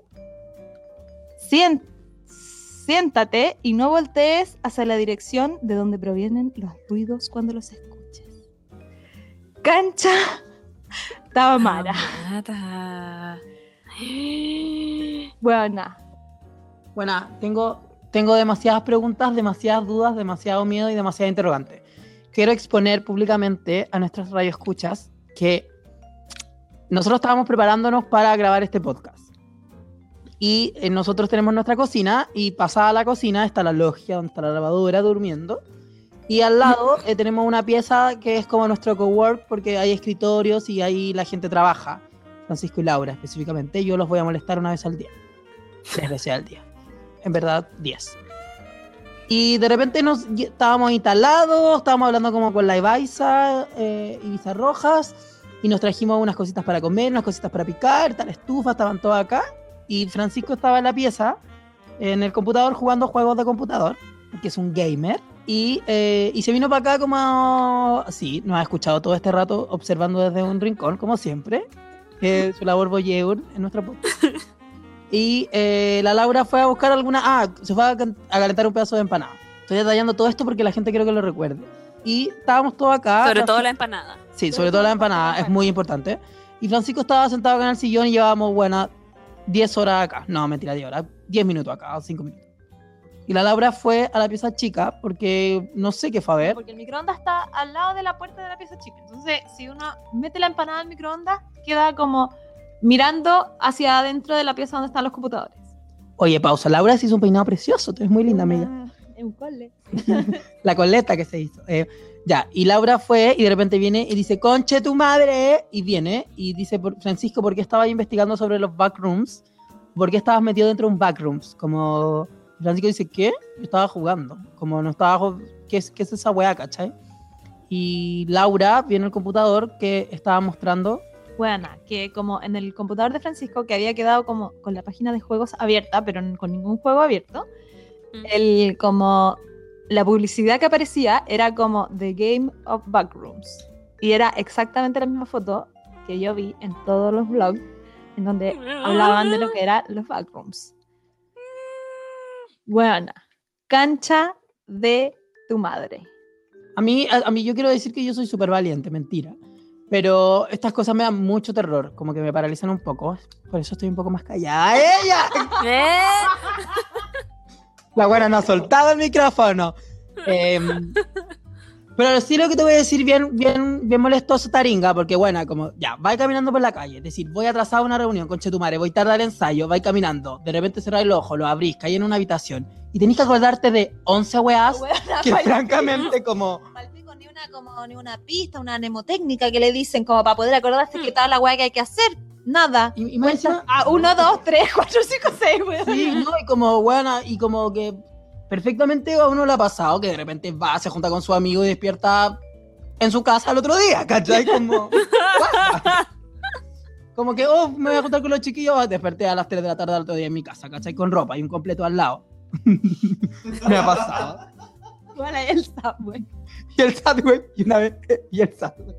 siéntate y no voltees hacia la dirección de donde provienen los ruidos cuando los escuches. Cancha Tamara. Mata. Buena. Bueno, tengo, tengo demasiadas preguntas, demasiadas dudas, demasiado miedo y demasiadas interrogantes. Quiero exponer públicamente a nuestras radioescuchas que nosotros estábamos preparándonos para grabar este podcast. Y eh, nosotros tenemos nuestra cocina y pasada la cocina está la logia donde está la lavadora durmiendo. Y al lado eh, tenemos una pieza que es como nuestro cowork porque hay escritorios y ahí la gente trabaja. Francisco y Laura específicamente. Yo los voy a molestar una vez al día. Tres veces al día. En verdad, diez. Y de repente nos y- estábamos instalados, estábamos hablando como con la Ibaiza, eh, Ibiza Rojas, y nos trajimos unas cositas para comer, unas cositas para picar, tal estufa, estaban todas acá. Y Francisco estaba en la pieza, en el computador, jugando juegos de computador, que es un gamer. Y, eh, y se vino para acá como... Sí, nos ha escuchado todo este rato observando desde un rincón, como siempre. su labor voyeur en nuestra podcast. Y eh, la Laura fue a buscar alguna... Ah, se fue a, calentar un pedazo de empanada. Estoy detallando todo esto porque la gente quiero que lo recuerde. Y estábamos todos acá. Sobre Francisco- todo la empanada. Sí, sobre todo la empanada, es muy importante. Y Francisco estaba sentado acá en el sillón y llevábamos, buena, 10 horas acá. No, mentira, 10 horas. 10 minutos acá, o 5 minutos. Y la Laura fue a la pieza chica porque no sé qué fue a ver. Porque el microondas está al lado de la puerta de la pieza chica. Entonces, si uno mete la empanada al microondas, queda como mirando hacia adentro de la pieza donde están los computadores. Oye, pausa. Laura se hizo un peinado precioso. Tú eres muy linda, amiga. Ah, Es un cole. La coleta que se hizo. Eh, ya, y Laura fue y de repente viene y dice, conche tu madre. Y viene y dice, Francisco, ¿por qué estabas investigando sobre los backrooms? ¿Por qué estabas metido dentro de un backrooms? Como Francisco dice, ¿qué? Yo estaba jugando. Como no estaba... ¿Qué es, qué es esa weá, cachai? Y Laura viene al computador que estaba mostrando. Bueno, que como en el computador de Francisco, que había quedado como con la página de juegos abierta, pero con ningún juego abierto, Mm. el como la publicidad que aparecía era como The Game of Backrooms. Y era exactamente la misma foto que yo vi en todos los blogs en donde hablaban de lo que eran los backrooms. Bueno, cancha de tu madre. A mí, a, a mí yo quiero decir que yo soy súper valiente, mentira. Pero estas cosas me dan mucho terror, como que me paralizan un poco. Por eso estoy un poco más callada. ¡Ella! ¿Eh? La buena no ha soltado el micrófono. Em, pero sí lo que te voy a decir bien, bien, bien, molestoso Taringa, porque bueno, como ya, vais caminando por la calle, es decir, voy atrasado a una reunión con Chetumare, voy tarde al ensayo, vais caminando, de repente cerráis el ojo, lo abrís, caí en una habitación, y tenéis que acordarte de 11 weas Weona, que francamente como... como, ni una pista, una mnemotécnica que le dicen como para poder acordarse Hmm. que tal la weá que hay que hacer. Nada. Y, y más encima- Ah, uno, dos, tres, cuatro, cinco, seis, weón. Sí, no, y como, bueno, y como que perfectamente a uno le ha pasado que de repente va, se junta con su amigo y despierta en su casa al otro día, ¿cachai? Como, como que, oh, me voy a juntar con los chiquillos, desperté a las 3 de la tarde al otro día en mi casa, ¿cachai? Con ropa y un completo al lado. me ha pasado. Igual ahí el Subway. Y el Subway, y una vez, y el Subway.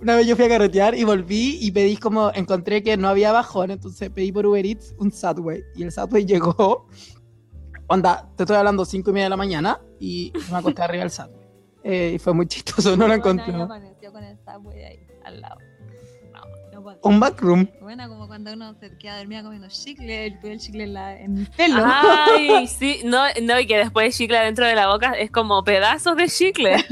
Una vez yo fui a carretear y volví y pedí como, encontré que no había bajón, entonces pedí por Uber Eats un Subway. Y el Subway llegó, onda, te estoy hablando 5 y media de la mañana y me acosté arriba del Subway. Eh, y fue muy chistoso, no lo encontré. con el Subway ahí, al lado. Un backroom. Buena como cuando uno se queda dormida comiendo chicle, el, el chicle en, la, en el pelo. Ay, sí, no, no, y que después chicle dentro de la boca es como pedazos de chicle.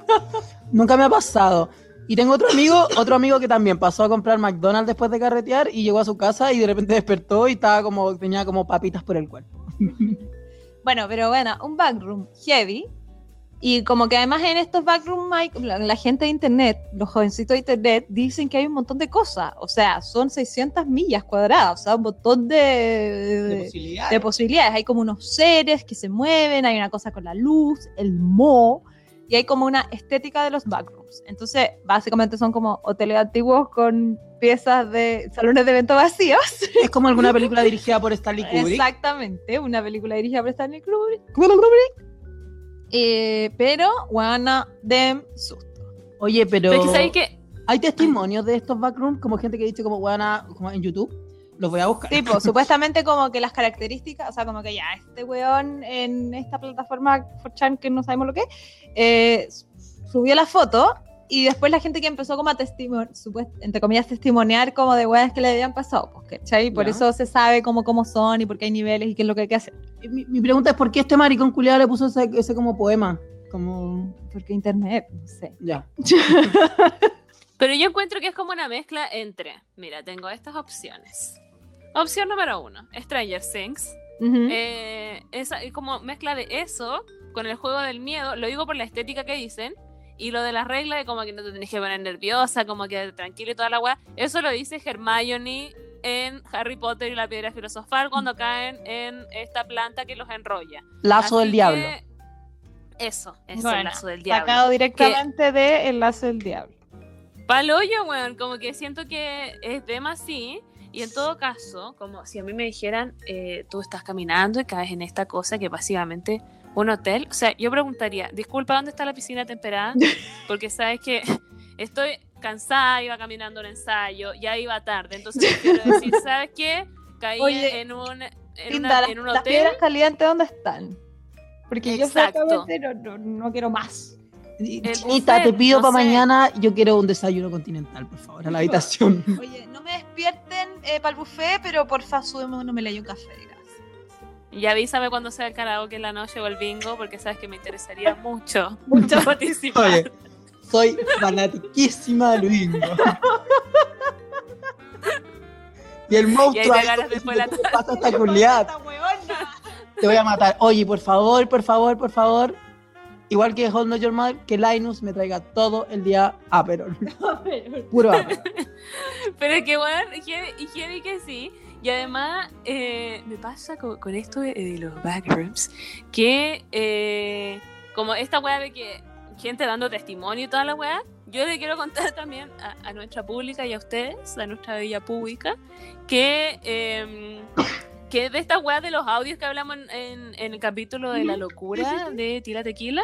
Nunca me ha pasado. Y tengo otro amigo, otro amigo que también pasó a comprar McDonald's después de carretear y llegó a su casa y de repente despertó y estaba como, tenía como papitas por el cuerpo. Bueno, pero bueno, un backroom heavy. Y como que además en estos backrooms hay- la, la gente de internet, los jovencitos de internet, dicen que hay un montón de cosas. O sea, son 600 millas cuadradas, o sea, un montón de, de- posibilidades. de posibilidades. Hay como unos seres que se mueven, hay una cosa con la luz, el mo, y hay como una estética de los backrooms. Entonces, básicamente son como hoteles antiguos con piezas de salones de evento vacíos. Es como alguna película dirigida por Stanley Kubrick. Exactamente, una película dirigida por Stanley Kubrick. Eh, pero, guana, dem susto. Oye, pero Pero es que que hay testimonios de estos backrooms, como gente que dice como buena, como en YouTube. Los voy a buscar. Tipo, supuestamente como que las características, o sea, como que ya, este weón en esta plataforma 4chan que no sabemos lo que, eh, subió la foto y después la gente que empezó como a testimoniar, entre comillas, testimoniar como de weas que le habían pasado, pues, ¿cachai? Por Ya. eso se sabe cómo, cómo son y por qué hay niveles y qué es lo que hay que hacer. Mi, mi pregunta es por qué este maricón culiado le puso ese, ese como poema. Como Porque internet, no sé. ya. Pero yo encuentro que es como una mezcla entre, mira, tengo estas opciones. Opción número uno, Stranger Things. Ujú. Eh, esa, es como mezcla de eso con el juego del miedo. Lo digo por la estética que dicen. Y lo de las reglas de como que no te tenés que poner nerviosa, como que tranquilo y toda la weá. Eso lo dice Hermione en Harry Potter y la piedra filosofal cuando caen en esta planta que los enrolla. Lazo del diablo. Eso, eso, Bueno, el lazo del diablo. Sacado directamente de El Lazo del Diablo. Paloyo, weón, como que siento que es demasiado así. Y en todo caso, como si a mí me dijeran, eh, tú estás caminando y caes en esta cosa que es básicamente un hotel. O sea, yo preguntaría, disculpa, ¿dónde está la piscina temperada? Porque sabes que estoy cansada, iba caminando un ensayo, ya iba tarde. Entonces quiero decir, ¿sabes qué? Caí Oye, en un, en, Linda, una- las- en un las hotel. piedras calientes, ¿dónde están? Porque yo Exacto. no, no, no quiero más. Chinita, buffet, te pido no para sé. mañana, yo quiero un desayuno continental, por favor, a la habitación. Oye, no me despierten para el buffet, pero porfa, súbeme un me un café. Y avísame cuando sea el karaoke en la noche o el bingo, porque sabes que me interesaría mucho, Mucho. participar. Oye, soy fanatiquísima de Luingo. Y el monstruo Y ahí te ahí agarras después la ¿qué pasa esta culiada? Esta huevona. Te voy a matar. Oye, por favor, por favor, por favor. Igual que Hold Not Your Mother, que Linus me traiga todo el día Aperol. Puro Aperol. Pero es que, bueno, y que sí. Y además, eh, me pasa con, con esto de, de los backrooms, que eh, como esta weá de que gente dando testimonio y toda la weá, yo le quiero contar también a, a nuestra pública y a ustedes, a nuestra bella pública, que, eh, que de esta weá de los audios que hablamos en, en- en el capítulo de la locura de Tila Tequila,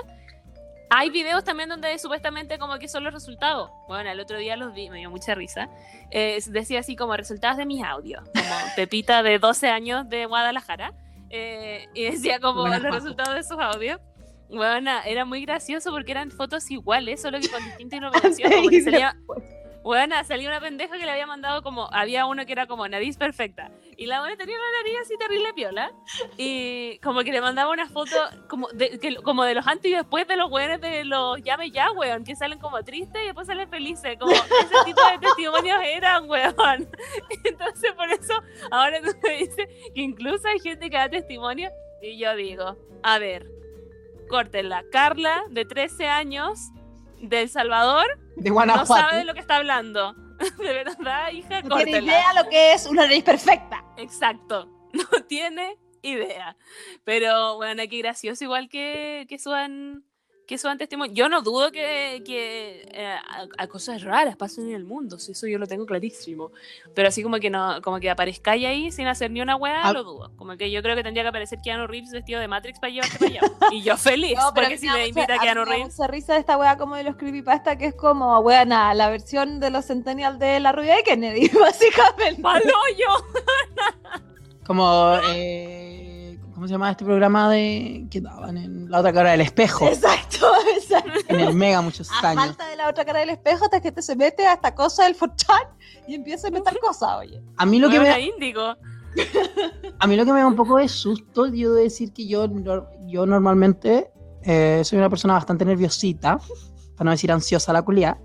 hay videos también donde supuestamente como que son los resultados. Bueno, el otro día los vi, me dio mucha risa. Eh, decía así como resultados de mis audios, como Pepita de 12 años de Guadalajara. eh, y decía como Buenas los fotos. resultados de sus audios. Bueno, era muy gracioso porque eran fotos iguales, solo que con distinta iluminación. Como que salía, Bueno, salió una pendeja que le había mandado como, había uno que era como nariz perfecta. Y la buena tenía una nariz así terrible piola. Y como que le mandaba una foto como de, que- como de los antes y después de los weones de los llame ya, weón, que salen como tristes y después salen felices. Como ese tipo de testimonios eran, weón. Entonces por eso ahora tú me dices que incluso hay gente que da testimonio y yo digo, a ver, córtenla. Carla, de 13 años, de El Salvador, De no sabe de lo que está hablando. De verdad, hija, No tiene idea lo que es una nariz perfecta. Exacto. No tiene idea. Pero bueno, qué gracioso igual que, que suban que suban testimonio. Yo no dudo que, que eh, a, a cosas raras pasen en el mundo, si eso yo lo tengo clarísimo. Pero así como que no, como que aparezcáis ahí sin hacer ni una weá, Ah. lo dudo. Como que yo creo que tendría que aparecer Keanu Reeves vestido de Matrix para llevarte para allá. Y yo feliz, No, porque si me invita Keanu a da Reeves. mucha risa de esta wea como de los creepypasta que es como, weona, la versión de los Centennial de la rubia de Kennedy, básicamente. ¡Paloyo! Como, eh, ¿cómo se llama este programa de que daban en la otra cara del espejo? Exacto, exacto. En el Mega muchos A años. falta de la otra cara del espejo, hasta que te se mete a esta cosa del forchan y empieza a inventar cosas, oye. A mí lo que me Huevona da, índigo. a mí lo que me da un poco de susto, yo debo decir que yo, yo normalmente eh, soy una persona bastante nerviosita, para no decir ansiosa la culia.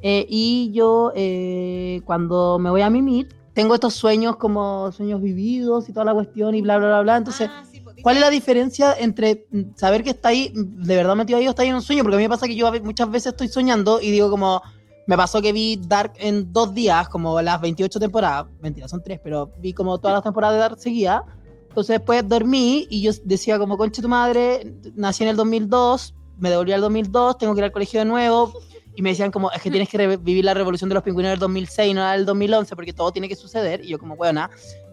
Eh, y yo eh, cuando me voy a mimir, tengo estos sueños como sueños vividos y toda la cuestión y bla, bla, bla, bla. Entonces, Ah, sí, pues, ¿Cuál es la diferencia entre saber que está ahí, de verdad metido ahí o está ahí en un sueño? Porque a mí me pasa que yo muchas veces estoy soñando y digo como, me pasó que vi Dark en dos días, como las 28 temporadas, mentira, son tres, pero vi como todas las temporadas de Dark seguidas. Entonces después dormí y yo decía como, conche tu madre, nací en el 2002, me devolví al 2002, tengo que ir al colegio de nuevo. Y me decían como, es que tienes que revivir la revolución de los pingüinos del 2006, no la del 2011, porque todo tiene que suceder. Y yo como, bueno,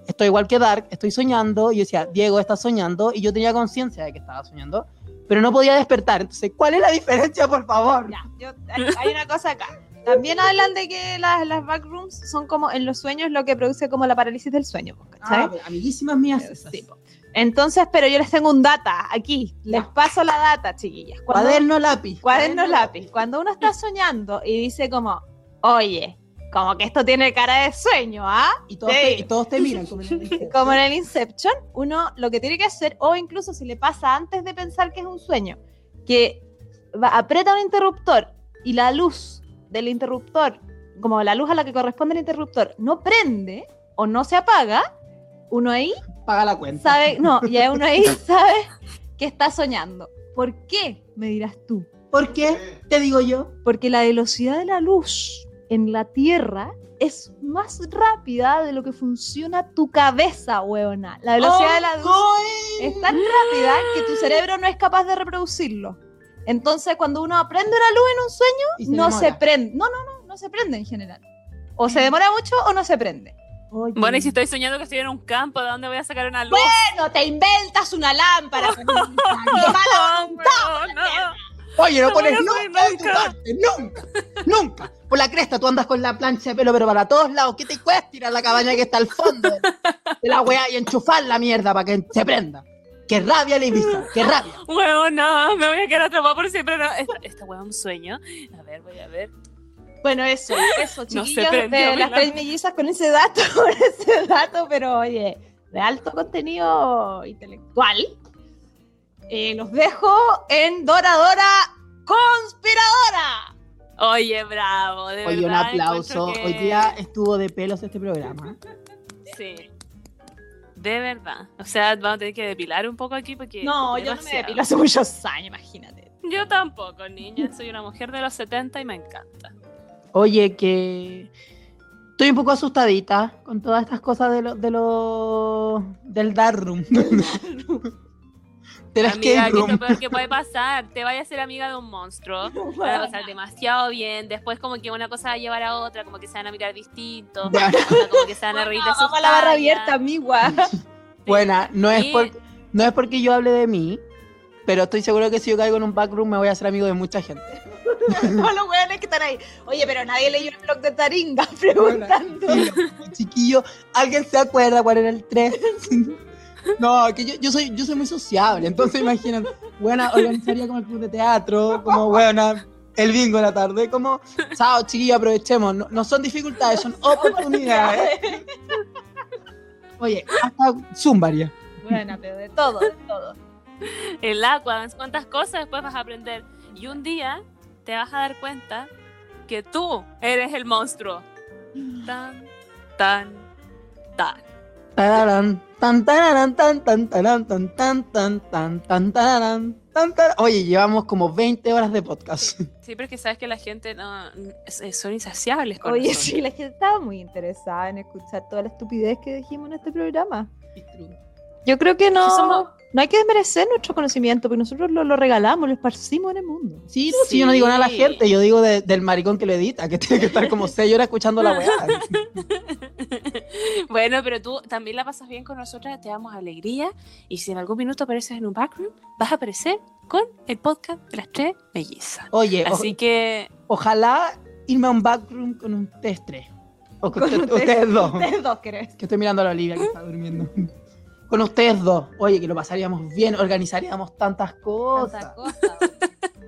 estoy igual que Dark, estoy soñando, y yo decía, Diego está soñando, y yo tenía conciencia de que estaba soñando, pero no podía despertar. Entonces, ¿cuál es la diferencia, por favor? Ya, yo- hay, hay una cosa acá. También hablan de que las, las backrooms son como en los sueños lo que produce como la parálisis del sueño, ¿cachai? Ah, amiguísimas mías. esas. Sí. Entonces, pero yo les tengo un data aquí. Les paso la data, chiquillas. Cuando- Cuaderno, lápiz. cuaderno lápiz. Cuando uno está soñando y dice como, oye, como que esto tiene cara de sueño, ¿ah? Y todos, Sí. te, y todos te miran. Como en el Inception. Como en el Inception, uno lo que tiene que hacer, o incluso si le pasa antes de pensar que es un sueño, que va- aprieta un interruptor y la luz del interruptor, como la luz a la que corresponde el interruptor, no prende o no se apaga, uno ahí Paga la cuenta. sabe, no, ya uno ahí sabe que está soñando. ¿Por qué? Me dirás tú. ¿Por qué? Te digo yo. Porque la velocidad de la luz en la Tierra es más rápida de lo que funciona tu cabeza, weona. La velocidad de la luz es tan rápida que tu cerebro no es capaz de reproducirlo. Entonces, cuando uno aprende una luz en un sueño, se no demora. se prende. No, no, no, no se prende en general. O se demora mucho o no se prende. Oye. Bueno, y si estoy soñando que estoy en un campo, ¿de dónde voy a sacar una luz? Bueno, te inventas una lámpara. ¡Qué mala No, no. Oye, no No pones nunca de tu nunca. parte, nunca, nunca. Por la cresta tú andas con la plancha de pelo, pero para todos lados. ¿Qué te cuesta ir a la cabaña que está al fondo de, la weá y enchufar la mierda para que se prenda? ¡Qué rabia, Livisa! ¡Qué rabia! Huevo, no, me voy a quedar atrapada por siempre. No. Esta, esta hueá es un sueño. A ver, voy a ver. Bueno, eso, eso, No chiquillos, prendió de las tres mellizas con ese dato, con ese dato, pero oye, de alto contenido intelectual. Eh, los dejo en Dora Dora Conspiradora. Oye, bravo, de Oye, un aplauso. Hoy día estuvo de pelos este programa. Sí. De verdad. O sea, vamos a tener que depilar un poco aquí porque. No, yo no me depilo hace muchos años, imagínate. Yo tampoco, niña. Soy una mujer de los 70 y me encanta. Oye, que estoy un poco asustadita con todas estas cosas de lo, de lo del dark room. del Amiga, escape ¿qué es lo peor que puede pasar? Te vayas a ser amiga de un monstruo. Van a pasar demasiado bien. Después, como que una cosa va a llevar a otra, como que se van a mirar distinto. Como que se van a reír de sus Vamos a la barra abierta, amigua. Buena, no es, por- no es porque yo hable de mí, pero estoy seguro que si yo caigo en un backroom me voy a hacer amigo de mucha gente. Todos los weones que están ahí. Oye, pero nadie leyó el blog de Taringa preguntando. Chiquillo, ¿alguien se acuerda cuál era el 3? No, que yo, yo soy yo soy muy sociable, entonces imagínate, buena, organizaría como el club de teatro, como buena, el bingo en la tarde. Como, chao, chiquillos, aprovechemos. No, no son dificultades, son oportunidades. Oye, hasta Zumbaria. Bueno, pero de todo, de todo. El agua, cuántas cosas después vas a aprender. Y un día te vas a dar cuenta que tú eres el monstruo. Tan, tan, tan. Tararán, tan, tararán, tan, tan, tarán, tan, tan, tan, tan, tan, tararán, tan, tarán. Oye, llevamos como 20 horas de podcast. Sí, pero es que sabes que la gente no, son insaciables con Oye, nosotros. sí, la gente estaba muy interesada en escuchar toda la estupidez que dijimos en este programa. Yo creo que no, Que somos- no hay que desmerecer nuestro conocimiento, porque nosotros lo, lo regalamos, lo esparcimos en el mundo. Sí, no, sí, yo no digo nada a la gente, yo digo de- del maricón que lo edita, que tiene que estar como 6 horas escuchando la weá. bueno, pero tú también la pasas bien con nosotras, te damos alegría. Y si en algún minuto apareces en un backroom, vas a aparecer con el podcast de las tres mellizas. Oye, o- Así que ojalá irme a un backroom con ustedes tres. O con, Con usted- ustedes- ustedes dos. Ustedes dos, ¿crees? Que estoy mirando a la Olivia que está durmiendo. Con ustedes dos. Oye, que lo pasaríamos bien, organizaríamos tantas cosas. Tantas cosas.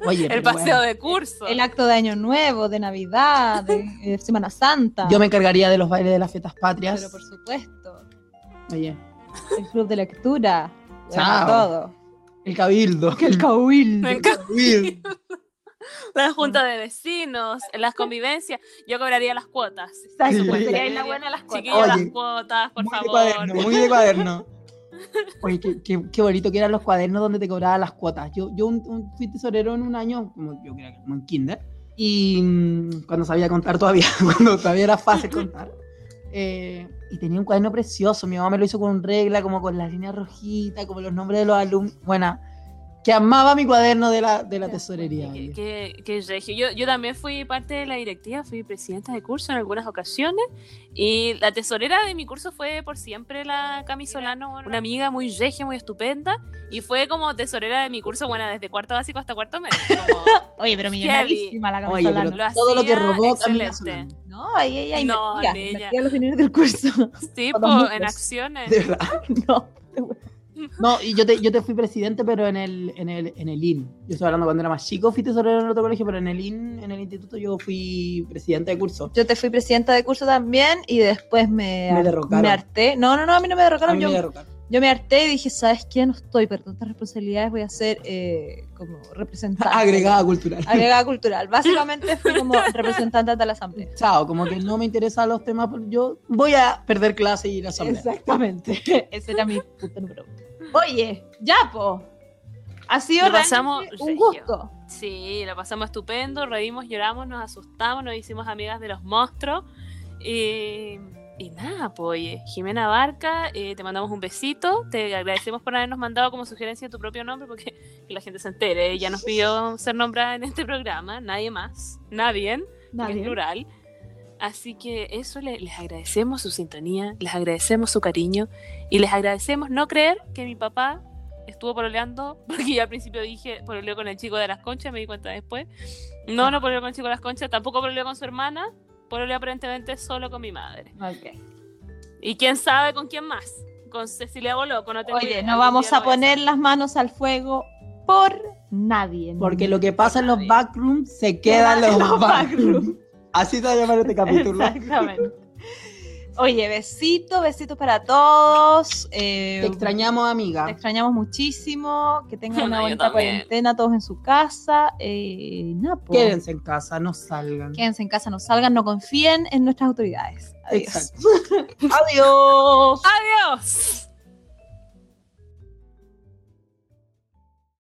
Oye, el paseo bueno. de curso. El acto de Año Nuevo, de Navidad, de Semana Santa. Yo me encargaría de los bailes de las fiestas patrias. Pero por supuesto, Oye, el club de lectura. Chao. todo. el cabildo. El cabildo. El cabildo. la junta de vecinos, las convivencias. Yo cobraría las cuotas. Sí. sería ahí la buena las. Chiquillos, las cuotas, por muy de favor. cuaderno, muy de cuaderno. Oye, qué, qué- qué bonito que eran los cuadernos donde te cobraban las cuotas. Yo, yo un, un- fui tesorero en un año, como yo creo que como en kinder, y mm, cuando sabía contar todavía, cuando todavía era fácil contar. eh, y tenía un cuaderno precioso. Mi mamá me lo hizo con regla, como con las líneas rojitas, como los nombres de los alumnos. Buena, que amaba mi cuaderno de la, de la tesorería. Qué, oye. qué- qué regio. Yo, yo también fui parte de la directiva, fui presidenta de curso en algunas ocasiones y la tesorera de mi curso fue por siempre la Camisolano, una amiga muy regia, muy estupenda y fue como tesorera de mi curso, bueno, desde cuarto básico hasta cuarto medio. como Oye, pero Heavy. millonadísima la Oye, cabeza pero Lo todo lo que robó excelente. No, ahí ella No, invertía, niña. invertía los dineros del curso. sí, po, en acciones. De verdad. No. No, y yo te, yo te fui presidente, pero en el, en el, en el IN. Yo estoy hablando cuando era más chico, fui tesorero en otro colegio, pero en el IN, en el instituto, yo fui presidente de curso. Yo te fui presidenta de curso también y después me, Me derrocaron. me harté. No, no, no, a mí no me A derrocaron. mí Yo, me derrocaron. yo me harté y dije, ¿sabes qué? No estoy para tantas responsabilidades, voy a ser eh, como representante. Agregada cultural. Agregada cultural. Básicamente fui como representante de la asamblea. Chao, como que no me interesan los temas, yo voy a perder clase y ir a asamblea. Exactamente. Ese era mi punto número uno. Oye, ya, po. Ha sido pasamos un gusto. Sí, lo pasamos estupendo, reímos, lloramos, nos asustamos, nos hicimos amigas de los monstruos. Y, y nada, pues, oye, Jimena Barca, eh, te mandamos un besito, te agradecemos por habernos mandado como sugerencia tu propio nombre, porque que la gente se entere, ella nos pidió ser nombrada en este programa, nadie más, nadie, porque es plural. Así que eso le- les agradecemos su sintonía, les agradecemos su cariño y les agradecemos no creer que mi papá estuvo pololeando, porque yo al principio dije pololeó con el chico de las conchas, me di cuenta después. No, no pololeó con el chico de las conchas, tampoco pololeó con su hermana, pololeó aparentemente solo con mi madre. Ok. Y quién sabe con quién más, con Cecilia Boloco, no tengo Oye, idea, no vamos a poner las manos al fuego por nadie. Porque lo que pasa en los backrooms se queda en los, los backrooms. Así se va a llamar este capítulo. Exactamente. Oye, besito, besitos para todos. eh, Te extrañamos, te amiga. extrañamos muchísimo. Que tengan una Yo bonita cuarentena todos en su casa. Eh, po. Quédense en casa, no salgan. Quédense en casa, no salgan, no confíen en nuestras autoridades. Adiós. Exacto. Adiós. ¡Adiós!